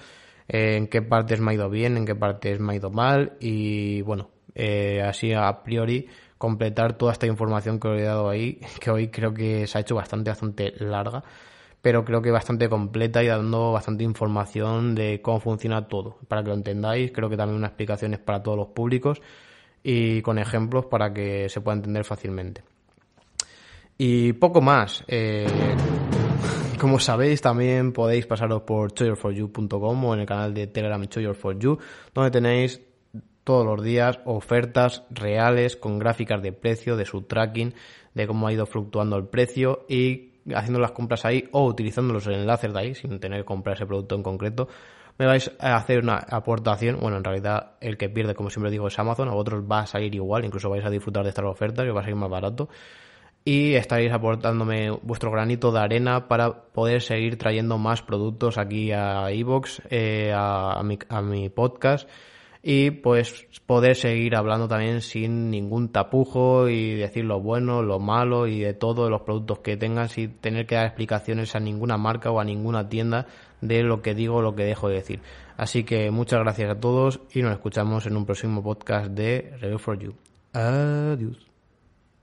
S1: eh, en qué partes me ha ido bien, en qué partes me ha ido mal y bueno, eh, así a priori completar toda esta información que os he dado ahí, que hoy creo que se ha hecho bastante, bastante larga, pero creo que bastante completa y dando bastante información de cómo funciona todo, para que lo entendáis, creo que también unas explicaciones para todos los públicos y con ejemplos para que se pueda entender fácilmente. Y poco más. Eh, como sabéis, también podéis pasaros por choyer4you.com o en el canal de Telegram Choyer4you, donde tenéis todos los días ofertas reales con gráficas de precio, de su tracking, de cómo ha ido fluctuando el precio y haciendo las compras ahí o utilizando los enlaces de ahí sin tener que comprar ese producto en concreto. Me vais a hacer una aportación, bueno, en realidad el que pierde, como siempre digo, es Amazon, a vosotros va a salir igual, incluso vais a disfrutar de estas ofertas y va a salir más barato. Y estaréis aportándome vuestro granito de arena para poder seguir trayendo más productos aquí a Evox, eh, a, mi, a mi podcast y pues poder seguir hablando también sin ningún tapujo y decir lo bueno, lo malo y de todos los productos que tengan sin tener que dar explicaciones a ninguna marca o a ninguna tienda de lo que digo o lo que dejo de decir. Así que muchas gracias a todos y nos escuchamos en un próximo podcast de Review for You. Adiós.